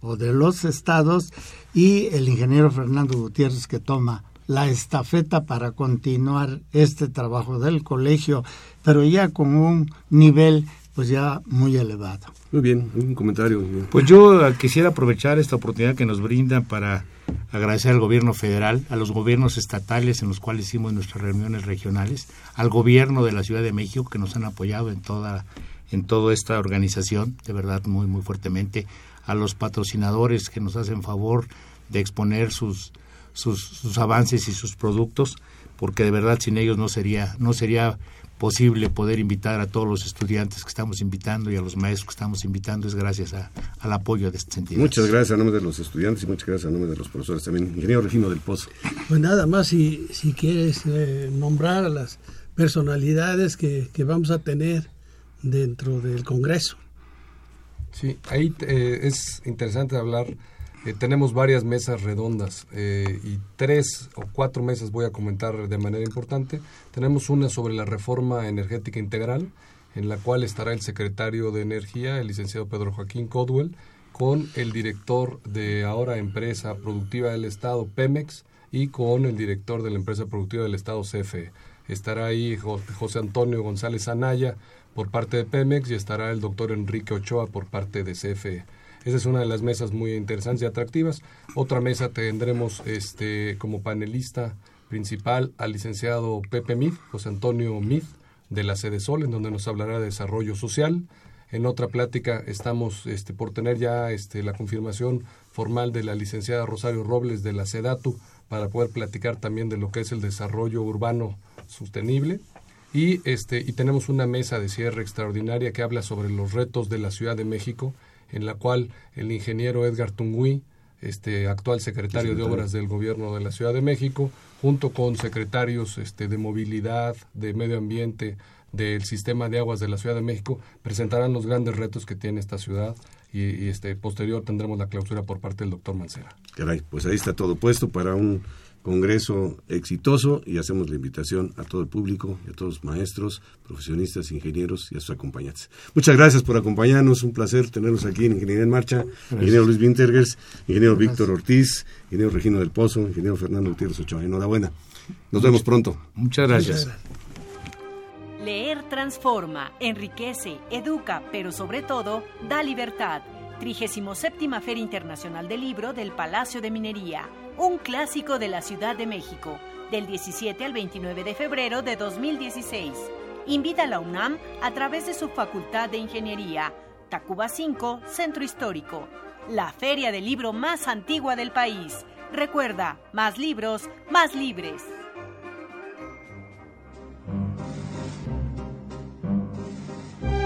o de los estados y el ingeniero Fernando Gutiérrez que toma la estafeta para continuar este trabajo del colegio, pero ya con un nivel pues ya muy elevado. Muy bien, un comentario. Pues yo quisiera aprovechar esta oportunidad que nos brindan para agradecer al gobierno federal, a los gobiernos estatales en los cuales hicimos nuestras reuniones regionales, al gobierno de la Ciudad de México que nos han apoyado en toda en toda esta organización, de verdad muy muy fuertemente, a los patrocinadores que nos hacen favor de exponer sus, sus, sus avances y sus productos, porque de verdad sin ellos no sería no sería posible poder invitar a todos los estudiantes que estamos invitando y a los maestros que estamos invitando es gracias al apoyo de este sentido. Muchas gracias a nombre de los estudiantes y muchas gracias a nombre de los profesores también. Ingeniero Regino del Pozo. Pues nada más, si, si quieres eh, nombrar a las personalidades que, que, vamos a tener dentro del Congreso. Sí, ahí eh, es interesante hablar eh, tenemos varias mesas redondas eh, y tres o cuatro mesas voy a comentar de manera importante. Tenemos una sobre la reforma energética integral, en la cual estará el secretario de Energía, el licenciado Pedro Joaquín Codwell, con el director de ahora empresa productiva del Estado, Pemex, y con el director de la empresa productiva del Estado, CFE. Estará ahí José Antonio González Anaya por parte de Pemex y estará el doctor Enrique Ochoa por parte de CFE. Esa es una de las mesas muy interesantes y atractivas. Otra mesa tendremos este como panelista principal al licenciado Pepe Mid, José Antonio Mid, de la Sede Sol, en donde nos hablará de desarrollo social. En otra plática estamos este, por tener ya este, la confirmación formal de la licenciada Rosario Robles de la SEDATU para poder platicar también de lo que es el desarrollo urbano sostenible. Y, este, y tenemos una mesa de cierre extraordinaria que habla sobre los retos de la Ciudad de México en la cual el ingeniero Edgar Tungui, este actual secretario de Obras del Gobierno de la Ciudad de México, junto con secretarios este, de movilidad, de medio ambiente, del sistema de aguas de la Ciudad de México, presentarán los grandes retos que tiene esta ciudad y, este posterior tendremos la clausura por parte del doctor Mancera. Caray, pues ahí está todo puesto para un congreso exitoso y hacemos la invitación a todo el público y a todos los maestros, profesionistas, ingenieros y a sus acompañantes. Muchas gracias por acompañarnos, un placer tenerlos aquí en Ingeniería en Marcha, ingeniero Luis Wintergers, ingeniero Víctor Ortiz, ingeniero Regino del Pozo, ingeniero Fernando Gutiérrez Ochoa. Enhorabuena. Nos vemos pronto. Muchas gracias. Leer transforma, enriquece, educa, pero sobre todo da libertad. 37 Feria Internacional del Libro del Palacio de Minería, un clásico de la Ciudad de México, del 17 al 29 de febrero de 2016. Invita a la UNAM a través de su Facultad de Ingeniería, Tacuba 5, Centro Histórico, la feria del libro más antigua del país. Recuerda, más libros, más libres.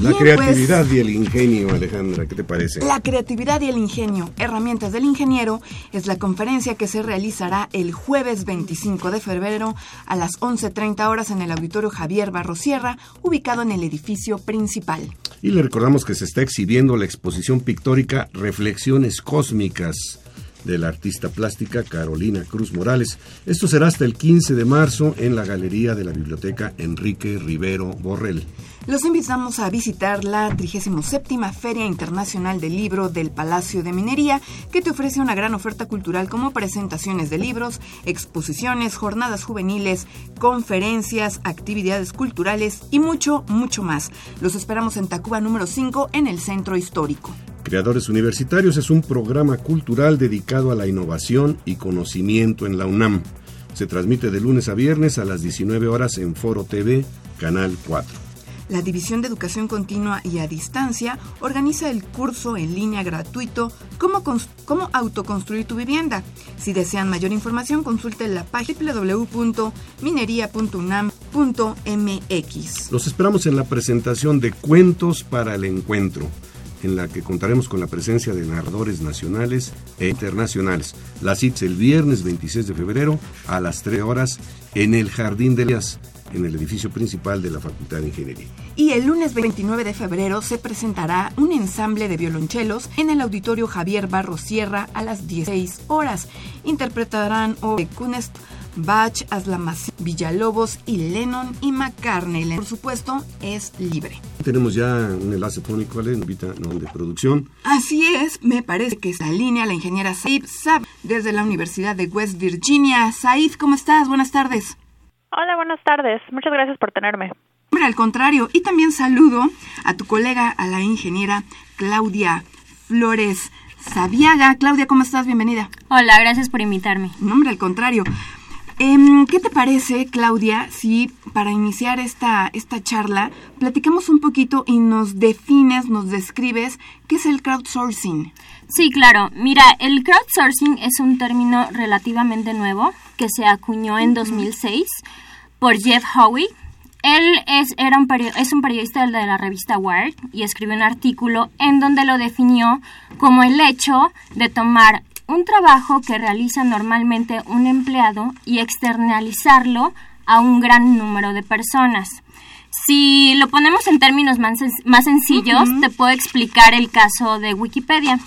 La Bien, creatividad pues. y el ingenio, Alejandra, ¿qué te parece? La creatividad y el ingenio, herramientas del ingeniero, es la conferencia que se realizará el jueves 25 de febrero a las 11.30 horas en el Auditorio Javier Barrosierra, ubicado en el edificio principal. Y le recordamos que se está exhibiendo la exposición pictórica Reflexiones Cósmicas de la artista plástica Carolina Cruz Morales. Esto será hasta el 15 de marzo en la Galería de la Biblioteca Enrique Rivero Borrell. Los invitamos a visitar la 37 Feria Internacional del Libro del Palacio de Minería, que te ofrece una gran oferta cultural como presentaciones de libros, exposiciones, jornadas juveniles, conferencias, actividades culturales y mucho, mucho más. Los esperamos en Tacuba número 5 en el Centro Histórico. Creadores Universitarios es un programa cultural dedicado a la innovación y conocimiento en la UNAM. Se transmite de lunes a viernes a las 19 horas en Foro TV, Canal 4. La División de Educación Continua y a Distancia organiza el curso en línea gratuito Cómo, cómo autoconstruir tu vivienda. Si desean mayor información, consulte la página www.minería.unam.mx. Los esperamos en la presentación de Cuentos para el Encuentro, en la que contaremos con la presencia de narradores nacionales e internacionales. La cita el viernes 26 de febrero a las 3 horas en el Jardín de Elías, en el edificio principal de la Facultad de Ingeniería. Y el lunes 29 de febrero se presentará un ensamble de violonchelos en el Auditorio Javier Barro Sierra a las 16 horas. Interpretarán o Kunest, Bach, Aslamas, Villalobos y Lennon y McCartney. Por supuesto, es libre. Tenemos ya un enlace fónico, Ale, invita nombre de producción. Así es, me parece que está en línea la ingeniera Saif Saab desde la Universidad de West Virginia. Saif, ¿cómo estás? Buenas tardes. Hola, buenas tardes. Muchas gracias por tenerme. Hombre, al contrario. Y también saludo a tu colega, a la ingeniera Claudia Flores Sabiaga. Claudia, ¿cómo estás? Bienvenida. Hola, gracias por invitarme. No, hombre, al contrario. Em, ¿Qué te parece, Claudia, si para iniciar esta, esta charla platicamos un poquito y nos defines, nos describes qué es el crowdsourcing? Sí, claro. Mira, el crowdsourcing es un término relativamente nuevo que se acuñó en 2006 por Jeff Howey. Él es, era un es un periodista de la revista Wired y escribió un artículo en donde lo definió como el hecho de tomar un trabajo que realiza normalmente un empleado y externalizarlo a un gran número de personas. Si lo ponemos en términos más, más sencillos, te puedo explicar el caso de Wikipedia.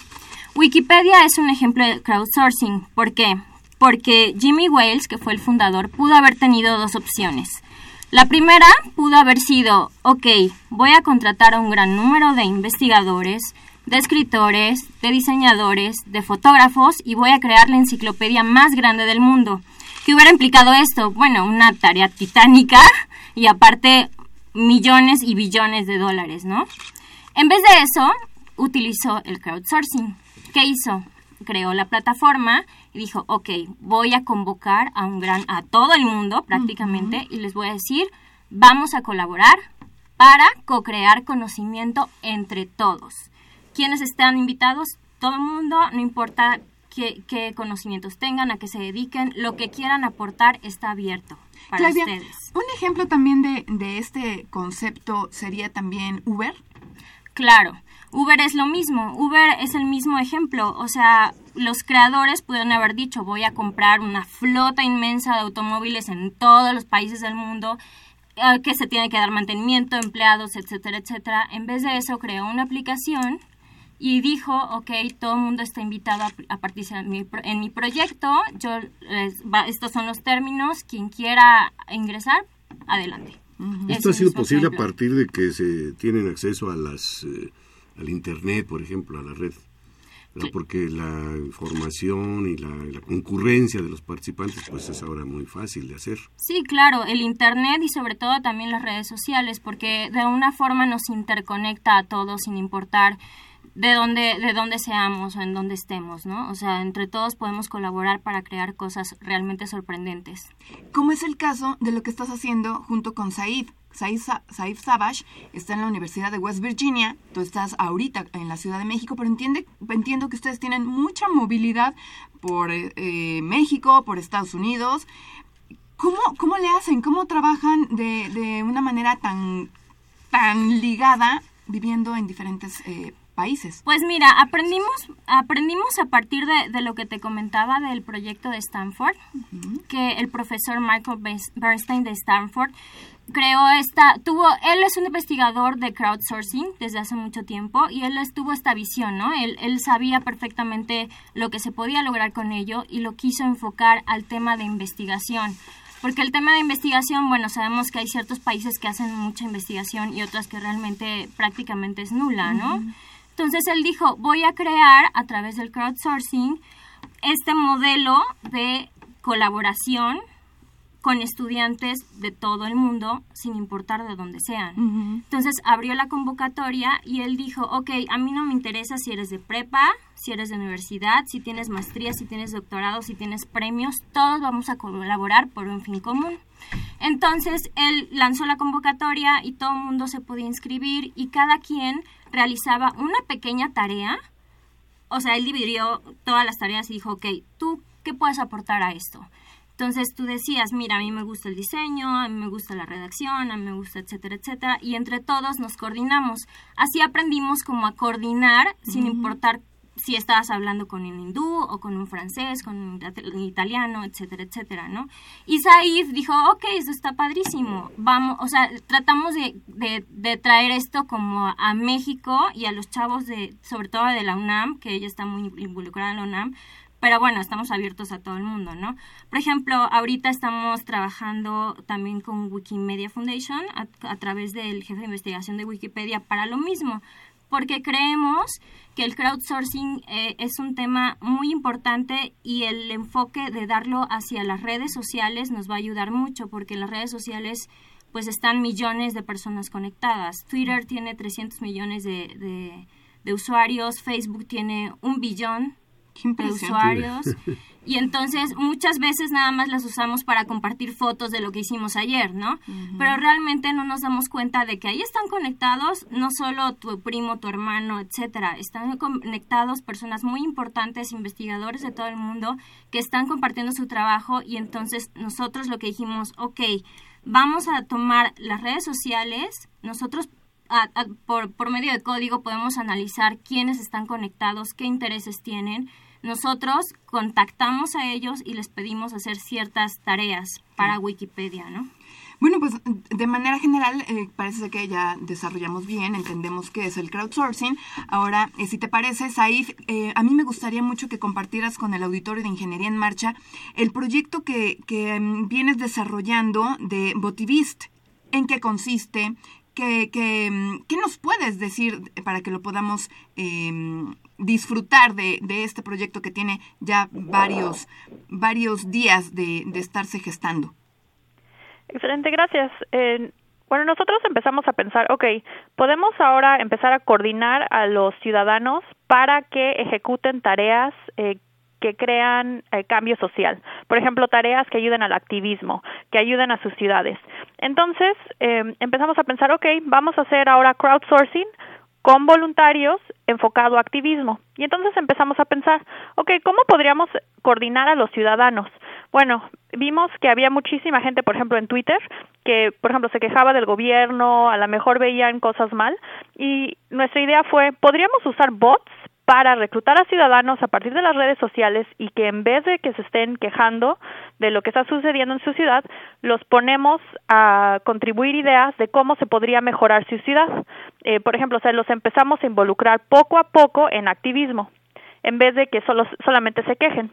Wikipedia es un ejemplo de crowdsourcing. ¿Por qué? Porque Jimmy Wales, que fue el fundador, pudo haber tenido dos opciones. La primera pudo haber sido, ok, voy a contratar a un gran número de investigadores, de escritores, de diseñadores, de fotógrafos y voy a crear la enciclopedia más grande del mundo. ¿Qué hubiera implicado esto? Bueno, una tarea titánica y aparte millones y billones de dólares, ¿no? En vez de eso, utilizó el crowdsourcing. ¿Qué hizo? Creó la plataforma dijo, ok, voy a convocar a un gran, a todo el mundo prácticamente y les voy a decir, vamos a colaborar para co-crear conocimiento entre todos. ¿Quiénes están invitados? Todo el mundo, no importa qué, qué conocimientos tengan, a qué se dediquen, lo que quieran aportar está abierto para Claudia, ustedes. un ejemplo también de, de este concepto sería también Uber. Claro, Uber es lo mismo, Uber es el mismo ejemplo, o sea, los creadores pudieron haber dicho voy a comprar una flota inmensa de automóviles en todos los países del mundo, eh, que se tiene que dar mantenimiento, empleados, etcétera, etcétera. En vez de eso, creó una aplicación y dijo, ok, todo el mundo está invitado a, participar en mi, en mi, proyecto, yo, estos son los términos, quien quiera ingresar, adelante. Esto ha sido posible a partir de que se tienen acceso a las, eh, al Internet, por ejemplo, a la red porque la información y la, concurrencia de los participantes pues es ahora muy fácil de hacer. Sí, claro, el Internet y sobre todo también las redes sociales, porque de una forma nos interconecta a todos sin importar de dónde, de dónde seamos o en dónde estemos, ¿no? O sea, entre todos podemos colaborar para crear cosas realmente sorprendentes. Como es el caso de lo que estás haciendo junto con Said, Saif Savage está en la Universidad de West Virginia, tú estás ahorita en la Ciudad de México, pero entiende, entiendo que ustedes tienen mucha movilidad por eh, eh, México, por Estados Unidos. ¿Cómo, ¿Cómo le hacen? ¿Cómo trabajan de, de una manera tan, tan ligada viviendo en diferentes eh, países? Pues mira, aprendimos, aprendimos a partir de, de, lo que te comentaba del proyecto de Stanford, que el profesor Michael Bernstein de Stanford creó esta, tuvo, él es un investigador de crowdsourcing desde hace mucho tiempo y él tuvo esta visión, ¿no? Él, él sabía perfectamente lo que se podía lograr con ello y lo quiso enfocar al tema de investigación. Porque el tema de investigación, bueno, sabemos que hay ciertos países que hacen mucha investigación y otras que realmente prácticamente es nula, ¿no? Entonces él dijo, voy a crear a través del crowdsourcing este modelo de colaboración con estudiantes de todo el mundo, sin importar de dónde sean. Entonces abrió la convocatoria y él dijo, ok, a mí no me interesa si eres de prepa, si eres de universidad, si tienes maestría, si tienes doctorado, si tienes premios, todos vamos a colaborar por un fin común. Entonces él lanzó la convocatoria y todo el mundo se podía inscribir y cada quien realizaba una pequeña tarea. O sea, él dividió todas las tareas y dijo, ok, ¿tú qué puedes aportar a esto? Entonces tú decías, mira, a mí me gusta el diseño, a mí me gusta la redacción, a mí me gusta, etcétera, etcétera, y entre todos nos coordinamos. Así aprendimos como a coordinar sin importar si estabas hablando con un hindú o con un francés, con un italiano, etcétera, etcétera, ¿no? Y Said dijo, ok, eso está padrísimo, vamos, o sea, tratamos de, de, de, traer esto como a México y a los chavos de, sobre todo de la UNAM, que ella está muy involucrada en la UNAM, pero bueno, estamos abiertos a todo el mundo, ¿no? Por ejemplo, ahorita estamos trabajando también con Wikimedia Foundation a, través del jefe de investigación de Wikipedia para lo mismo, porque creemos que el crowdsourcing eh, es un tema muy importante y el enfoque de darlo hacia las redes sociales nos va a ayudar mucho, porque en las redes sociales pues están millones de personas conectadas. Twitter tiene 300 millones de, de usuarios, Facebook tiene un billón de usuarios. Y entonces muchas veces nada más las usamos para compartir fotos de lo que hicimos ayer, ¿no? Pero realmente no nos damos cuenta de que ahí están conectados no solo tu primo, tu hermano, etcétera. Están conectados personas muy importantes, investigadores de todo el mundo, que están compartiendo su trabajo y entonces nosotros lo que dijimos, ok, vamos a tomar las redes sociales, nosotros por, por medio de código podemos analizar quiénes están conectados, qué intereses tienen nosotros contactamos a ellos y les pedimos hacer ciertas tareas para Wikipedia, ¿no? Bueno, pues de manera general eh, parece que ya desarrollamos bien, entendemos qué es el crowdsourcing. Ahora, eh, si te parece, Saif, eh, a mí me gustaría mucho que compartieras con el auditorio de Ingeniería en Marcha el proyecto que, que mm, vienes desarrollando de Botivist. ¿En qué consiste? ¿Qué, qué, mm, qué nos puedes decir para que lo podamos em, disfrutar de, este proyecto que tiene ya varios, varios días de, de estarse gestando. Excelente, gracias. Bueno, nosotros empezamos a pensar, ok, podemos ahora empezar a coordinar a los ciudadanos para que ejecuten tareas eh, que crean eh, cambio social. Por ejemplo, tareas que ayuden al activismo, que ayuden a sus ciudades. Entonces, eh, empezamos a pensar, ok, vamos a hacer ahora crowdsourcing con voluntarios enfocado a activismo. Y entonces empezamos a pensar, ok, ¿cómo podríamos coordinar a los ciudadanos? Bueno, vimos que había muchísima gente, por ejemplo, en Twitter, que, por ejemplo, se quejaba del gobierno, a lo mejor veían cosas mal, y nuestra idea fue, ¿podríamos usar bots para reclutar a ciudadanos a partir de las redes sociales y que en vez de que se estén quejando de lo que está sucediendo en su ciudad, los ponemos a contribuir ideas de cómo se podría mejorar su ciudad. Eh, por ejemplo, los empezamos a involucrar poco a poco en activismo, en vez de que solo, solamente se quejen.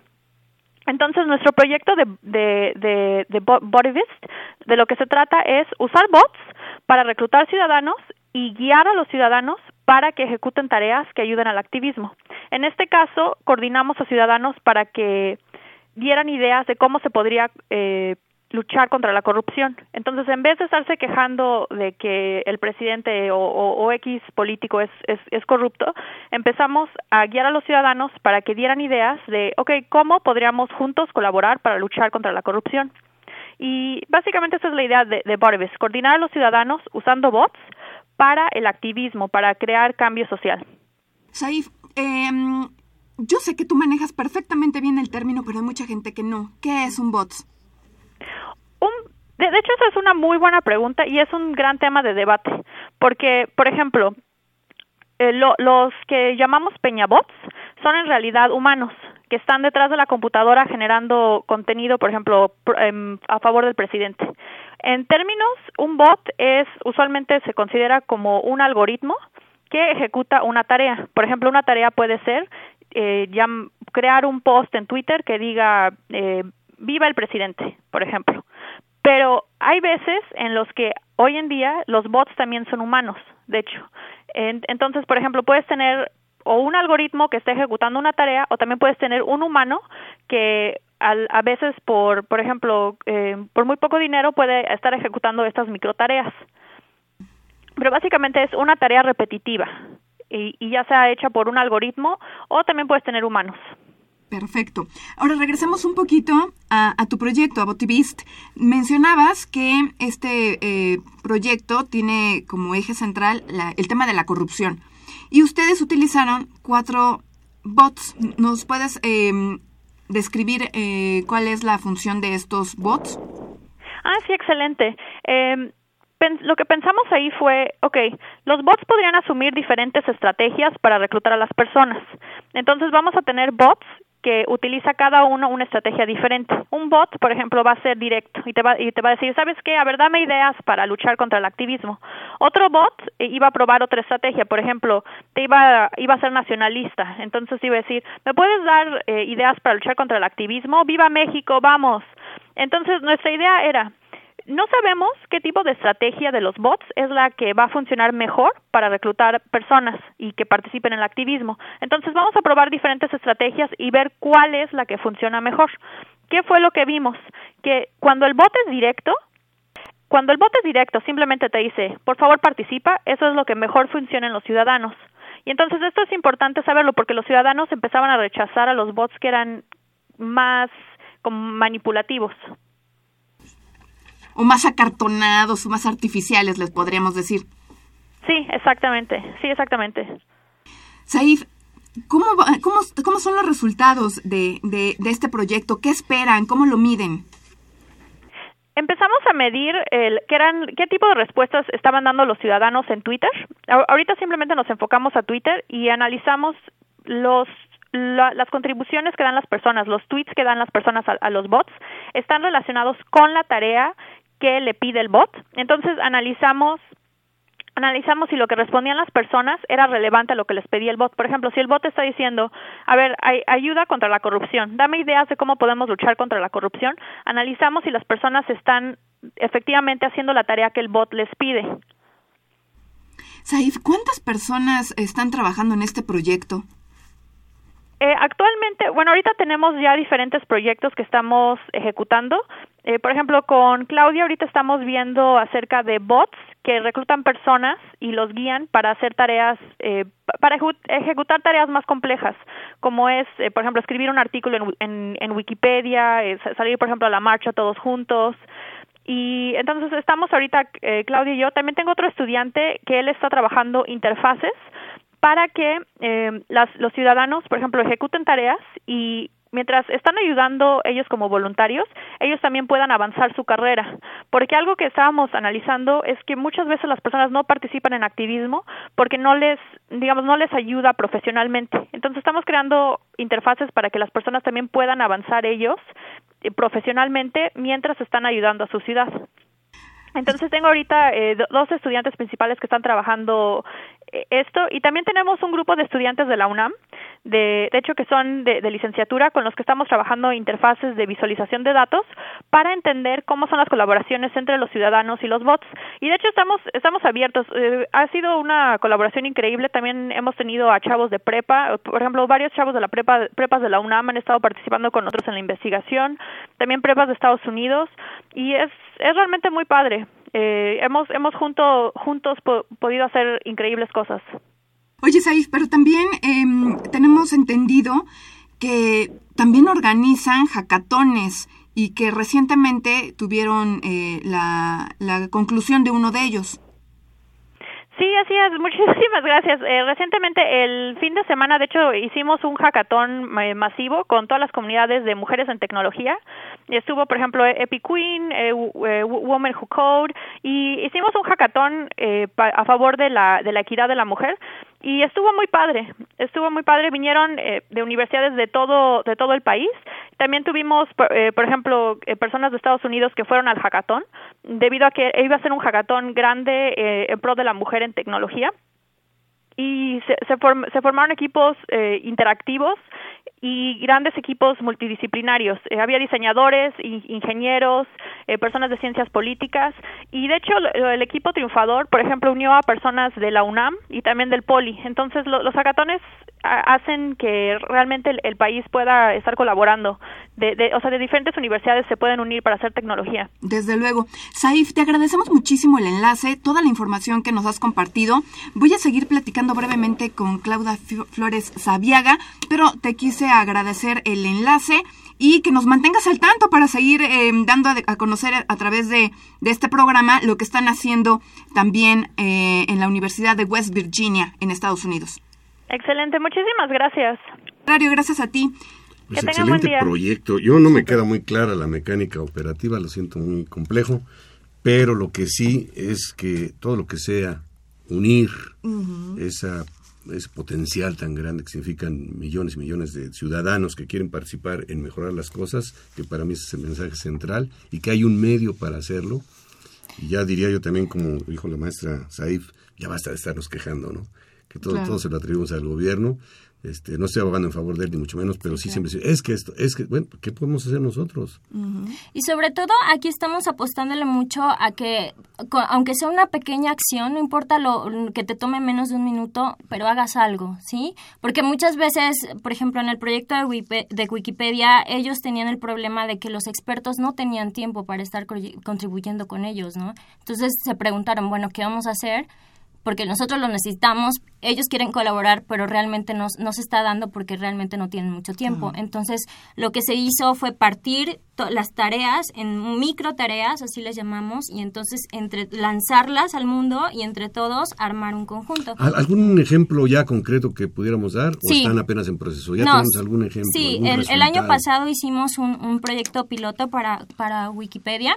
Entonces, nuestro proyecto de, de, de, de Bodyvist, de lo que se trata es usar bots para reclutar ciudadanos y guiar a los ciudadanos para que ejecuten tareas que ayuden al activismo. En este caso, coordinamos a ciudadanos para que dieran ideas de cómo se podría eh, luchar contra la corrupción. Entonces, en vez de estarse quejando de que el presidente o, X político es, es, es, corrupto, empezamos a guiar a los ciudadanos para que dieran ideas de, ok, ¿cómo podríamos juntos colaborar para luchar contra la corrupción? Y básicamente esa es la idea de, de coordinar a los ciudadanos usando bots para el activismo, para crear cambio social. Saif, em, yo sé que tú manejas perfectamente bien el término, pero hay mucha gente que no. ¿Qué es un bot? Un, de, hecho, esa es una muy buena pregunta y es un gran tema de debate, porque, por ejemplo, eh, los que llamamos peñabots son en realidad humanos que están detrás de la computadora generando contenido, por ejemplo, em, a favor del presidente. En términos, un bot es usualmente se considera como un algoritmo que ejecuta una tarea. Por ejemplo, una tarea puede ser eh, crear un post en Twitter que diga eh, viva el presidente, por ejemplo. Pero hay veces en los que hoy en día los bots también son humanos, de hecho. entonces, por ejemplo, puedes tener o un algoritmo que esté ejecutando una tarea o también puedes tener un humano que a veces por, por ejemplo, eh, por muy poco dinero puede estar ejecutando estas micro tareas. Pero básicamente es una tarea repetitiva y, y ya sea hecha por un algoritmo o también puedes tener humanos. Perfecto. Ahora regresemos un poquito a, tu proyecto, a Botivist. Mencionabas que este eh, proyecto tiene como eje central el tema de la corrupción. Y ustedes utilizaron cuatro bots. ¿Nos puedes em, describir eh, cuál es la función de estos bots? Ah, sí, excelente. Eh, lo que pensamos ahí fue, ok, los bots podrían asumir diferentes estrategias para reclutar a las personas. Entonces vamos a tener bots que utiliza cada uno una estrategia diferente. Un bot, por ejemplo, va a ser directo y te va, y te va a decir, ¿sabes qué? A ver, dame ideas para luchar contra el activismo. Otro bot eh, iba a probar otra estrategia, por ejemplo, te iba, iba a ser nacionalista, entonces iba a decir, ¿me puedes dar eh, ideas para luchar contra el activismo? ¡Viva México! ¡Vamos! Entonces, nuestra idea era, no sabemos qué tipo de estrategia de los bots es la que va a funcionar mejor para reclutar personas y que participen en el activismo. Entonces vamos a probar diferentes estrategias y ver cuál es la que funciona mejor. ¿Qué fue lo que vimos? Que cuando el bot es directo, cuando el bot es directo, simplemente te dice, por favor participa, eso es lo que mejor funciona en los ciudadanos. Y entonces esto es importante saberlo porque los ciudadanos empezaban a rechazar a los bots que eran más como manipulativos o más acartonados o más artificiales, les podríamos decir. Sí, exactamente, sí, exactamente. Saif, ¿cómo, cómo, cómo son los resultados de, de, este proyecto? ¿Qué esperan? ¿Cómo lo miden? Empezamos a medir el, qué, eran, qué tipo de respuestas estaban dando los ciudadanos en Twitter. Ahorita simplemente nos enfocamos a Twitter y analizamos los las contribuciones que dan las personas, los tweets que dan las personas a, los bots, están relacionados con la tarea que le pide el bot. Entonces analizamos analizamos si lo que respondían las personas era relevante a lo que les pedía el bot. Por ejemplo, si el bot está diciendo, a ver, hay, ayuda contra la corrupción, dame ideas de cómo podemos luchar contra la corrupción, analizamos si las personas están efectivamente haciendo la tarea que el bot les pide. Saif, ¿cuántas personas están trabajando en este proyecto? Eh, actualmente, bueno, ahorita tenemos ya diferentes proyectos que estamos ejecutando. Eh, por ejemplo, con Claudia ahorita estamos viendo acerca de bots que reclutan personas y los guían para hacer tareas, eh, para ejecutar tareas más complejas, como es, eh, por ejemplo, escribir un artículo en, en, en Wikipedia, eh, salir, por ejemplo, a la marcha todos juntos. Y entonces estamos ahorita, eh, Claudia y yo, también tengo otro estudiante que él está trabajando interfaces para que eh, las, los ciudadanos, por ejemplo, ejecuten tareas y mientras están ayudando ellos como voluntarios, ellos también puedan avanzar su carrera. Porque algo que estábamos analizando es que muchas veces las personas no participan en activismo porque no les, digamos, no les ayuda profesionalmente. Entonces estamos creando interfaces para que las personas también puedan avanzar ellos eh, profesionalmente mientras están ayudando a su ciudad. Entonces tengo ahorita eh, dos estudiantes principales que están trabajando esto y también tenemos un grupo de estudiantes de la UNAM, de, de hecho que son de, licenciatura, con los que estamos trabajando interfaces de visualización de datos para entender cómo son las colaboraciones entre los ciudadanos y los bots. Y de hecho estamos, estamos abiertos. Eh, ha sido una colaboración increíble. También hemos tenido a chavos de prepa, por ejemplo, varios chavos de la prepa, prepas de la UNAM han estado participando con nosotros en la investigación, también prepas de Estados Unidos y es, es realmente muy padre. Eh, hemos hemos junto, juntos podido hacer increíbles cosas. Oye, Saif, pero también em, tenemos entendido que también organizan hackatones y que recientemente tuvieron eh, la, la conclusión de uno de ellos. Sí, así es. Muchísimas gracias. Eh, recientemente, el fin de semana, de hecho, hicimos un hackathon eh, masivo con todas las comunidades de mujeres en tecnología. Estuvo, por ejemplo, Epic Queen, eh, Women Who Code, y hicimos un hackathon a favor de la, de la equidad de la mujer y estuvo muy padre, estuvo muy padre, vinieron eh, de universidades de todo de todo el país. También tuvimos, por, eh, por ejemplo, eh, personas de Estados Unidos que fueron al hackathon, debido a que iba a ser un hackathon grande en pro de la mujer en tecnología. Y se, se, se formaron equipos interactivos y grandes equipos multidisciplinarios. Eh, había diseñadores, ingenieros, eh, personas de ciencias políticas y de hecho el, equipo triunfador, por ejemplo, unió a personas de la UNAM y también del POLI. Entonces los hackatones hacen que realmente el, país pueda estar colaborando. De, o sea, de diferentes universidades se pueden unir para hacer tecnología. Desde luego. Saif, te agradecemos muchísimo el enlace, toda la información que nos has compartido. Voy a seguir platicando brevemente con Claudia Flores Saviaga, pero te quise agradecer el enlace y que nos mantengas al tanto para seguir eh, dando a, conocer a través de, este programa lo que están haciendo también eh, en la Universidad de West Virginia en Estados Unidos. Excelente, muchísimas gracias. Mario, gracias a ti. Pues excelente proyecto. Yo no me queda muy clara la mecánica operativa, lo siento muy complejo, pero lo que sí es que todo lo que sea unir esa, ese potencial tan grande que significan millones y millones de ciudadanos que quieren participar en mejorar las cosas, que para mí es el mensaje central, y que hay un medio para hacerlo. Y ya diría yo también, como dijo la maestra Saif, ya basta de estarnos quejando, ¿no? que todo, todo se lo atribuimos al gobierno. Este, no estoy abogando en favor de él ni mucho menos, pero sí siempre es que esto, es que, bueno, ¿qué podemos hacer nosotros? Y sobre todo aquí estamos apostándole mucho a que, aunque sea una pequeña acción, no importa lo que te tome menos de un minuto, pero hagas algo, ¿sí? Porque muchas veces, por ejemplo, en el proyecto de, de Wikipedia, ellos tenían el problema de que los expertos no tenían tiempo para estar contribuyendo con ellos, ¿no? Entonces se preguntaron, bueno, ¿qué vamos a hacer? porque nosotros lo necesitamos, ellos quieren colaborar, pero realmente no, no se está dando porque realmente no tienen mucho tiempo. Entonces, lo que se hizo fue partir las tareas en micro tareas, así les llamamos, y entonces entre lanzarlas al mundo y entre todos armar un conjunto. ¿Algún ejemplo ya concreto que pudiéramos dar o están apenas en proceso? ¿Ya tenemos algún ejemplo? Sí, el, año pasado hicimos un, un proyecto piloto para, para Wikipedia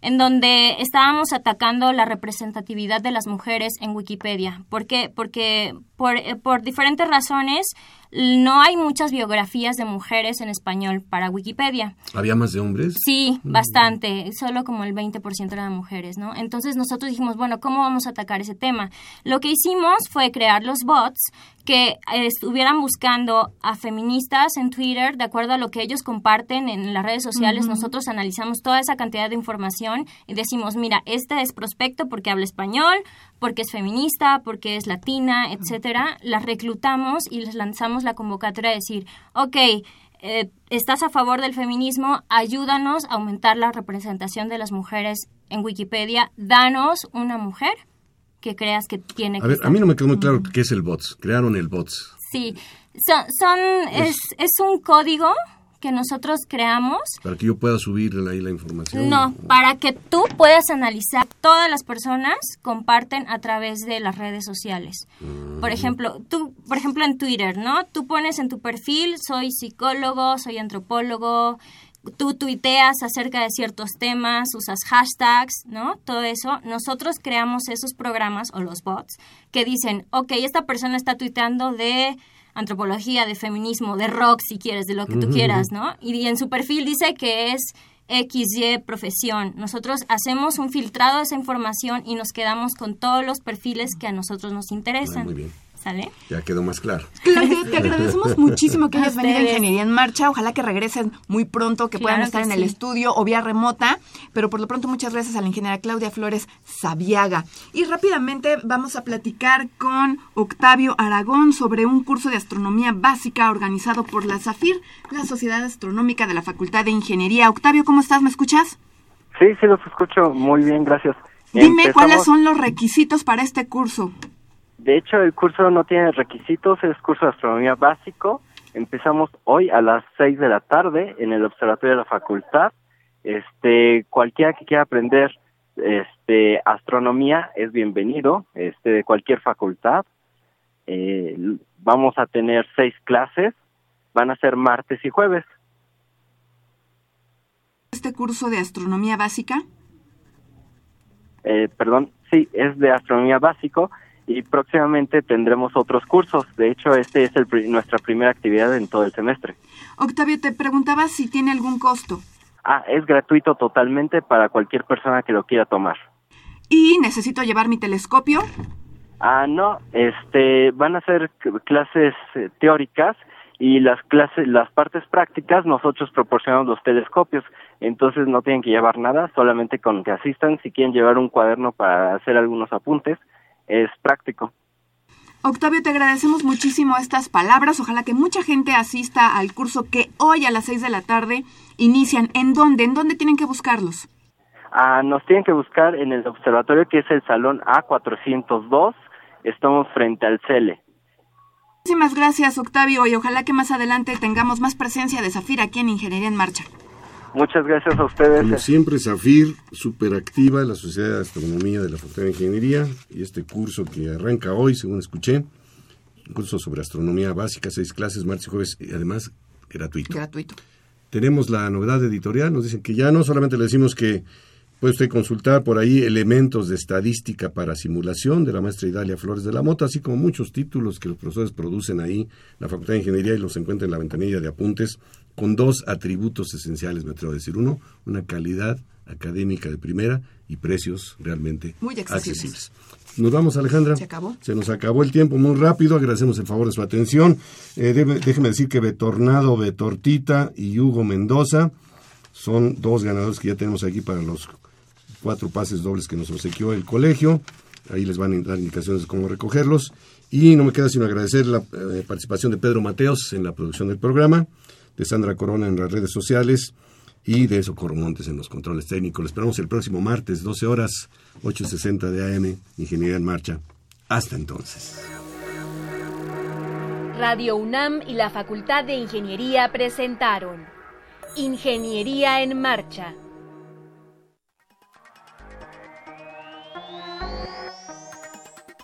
en donde estábamos atacando la representatividad de las mujeres en Wikipedia. ¿Por qué? Porque por, eh, por diferentes razones no hay muchas biografías de mujeres en español para Wikipedia. ¿Había más de hombres? Sí, mm. bastante, solo como el 20% eran mujeres, ¿no? Entonces nosotros dijimos, bueno, ¿cómo vamos a atacar ese tema? Lo que hicimos fue crear los bots que eh, estuvieran buscando a feministas en Twitter de acuerdo a lo que ellos comparten en las redes sociales. Nosotros analizamos toda esa cantidad de información y decimos, mira, este es prospecto porque habla español, porque es feminista, porque es latina, etcétera. Las reclutamos y les lanzamos la convocatoria de decir, ok, eh, estás a favor del feminismo, ayúdanos a aumentar la representación de las mujeres en Wikipedia, danos una mujer que creas que tiene a ver, a mí no me quedó muy claro qué es el bots. Crearon el bots. Sí, son, es, es un código que nosotros creamos. Para que yo pueda subir ahí la información. No, para que tú puedas analizar. Todas las personas comparten a través de las redes sociales. Por ejemplo, tú, por ejemplo en Twitter, ¿no? Tú pones en tu perfil, soy psicólogo, soy antropólogo, tú tuiteas acerca de ciertos temas, usas hashtags, ¿no? Todo eso. Nosotros creamos esos programas o los bots que dicen, ok, esta persona está tuiteando de antropología, de feminismo, de rock, si quieres, de lo que tú quieras, ¿no? Y, en su perfil dice que es XY profesión. Nosotros hacemos un filtrado de esa información y nos quedamos con todos los perfiles que a nosotros nos interesan. muy bien. ¿Sale? Ya quedó más claro. Claudia, te agradecemos muchísimo que hayas venido a Ingeniería en Marcha. Ojalá que regresen muy pronto, que puedan estar en el estudio o vía remota. Pero por lo pronto, muchas gracias a la ingeniera Claudia Flores Sabiaga. Y rápidamente vamos a platicar con Octavio Aragón sobre un curso de astronomía básica organizado por la SAFIR, la Sociedad Astronómica de la Facultad de Ingeniería. Octavio, ¿cómo estás? ¿Me escuchas? Sí, sí, los escucho muy bien, gracias. Dime cuáles son los requisitos para este curso. De hecho, el curso no tiene requisitos, es curso de astronomía básico. Empezamos hoy a las 6 de la tarde en el observatorio de la facultad. Este, cualquiera que quiera aprender este astronomía es bienvenido, este de cualquier facultad. Eh, vamos a tener seis clases, van a ser martes y jueves. ¿Este curso de astronomía básica? Eh, perdón, sí, es de astronomía básico y próximamente tendremos otros cursos. De hecho, este es el, nuestra primera actividad en todo el semestre. Octavio, te preguntaba si tiene algún costo. Ah, es gratuito totalmente para cualquier persona que lo quiera tomar. ¿Y necesito llevar mi telescopio? Ah, no, este, van a ser clases eh, teóricas y las clases, las partes prácticas nosotros proporcionamos los telescopios, entonces no tienen que llevar nada, solamente con que asistan, si quieren llevar un cuaderno para hacer algunos apuntes, es práctico. Octavio, te agradecemos muchísimo estas palabras. Ojalá que mucha gente asista al curso que hoy a las seis de la tarde inician. ¿En dónde? ¿En dónde tienen que buscarlos? Ah, nos tienen que buscar en el observatorio que es el salón A402. Estamos frente al CELE. Muchísimas gracias, Octavio, y ojalá que más adelante tengamos más presencia de Zafir aquí en Ingeniería en Marcha. Muchas gracias a ustedes. Como siempre, Zafir, súper activa, la Sociedad de Astronomía de la Facultad de Ingeniería, y este curso que arranca hoy, según escuché, un curso sobre astronomía básica, seis clases, martes y jueves, y además gratuito. Gratuito. Tenemos la novedad editorial, nos dicen que ya no solamente le decimos que puede usted consultar por ahí elementos de estadística para simulación de la maestra Idalia Flores de la Mota, así como muchos títulos que los profesores producen ahí, la Facultad de Ingeniería y los encuentra en la ventanilla de apuntes con dos atributos esenciales, me atrevo a decir. Uno, una calidad académica de primera y precios realmente muy accesibles. Nos vamos, Alejandra. Se acabó. Se nos acabó el tiempo muy rápido. Agradecemos el favor de su atención. Eh, déjeme decir que Betornado, Betortita y Hugo Mendoza son dos ganadores que ya tenemos aquí para los cuatro pases dobles que nos obsequió el colegio. Ahí les van a dar indicaciones de cómo recogerlos. Y no me queda sino agradecer la eh, participación de Pedro Mateos en la producción del programa de Sandra Corona en las redes sociales y de Socorro Montes en los controles técnicos. Les esperamos el próximo martes, 12 horas, 8.60 de AM, Ingeniería en Marcha. Hasta entonces. Radio UNAM y la Facultad de Ingeniería presentaron Ingeniería en Marcha.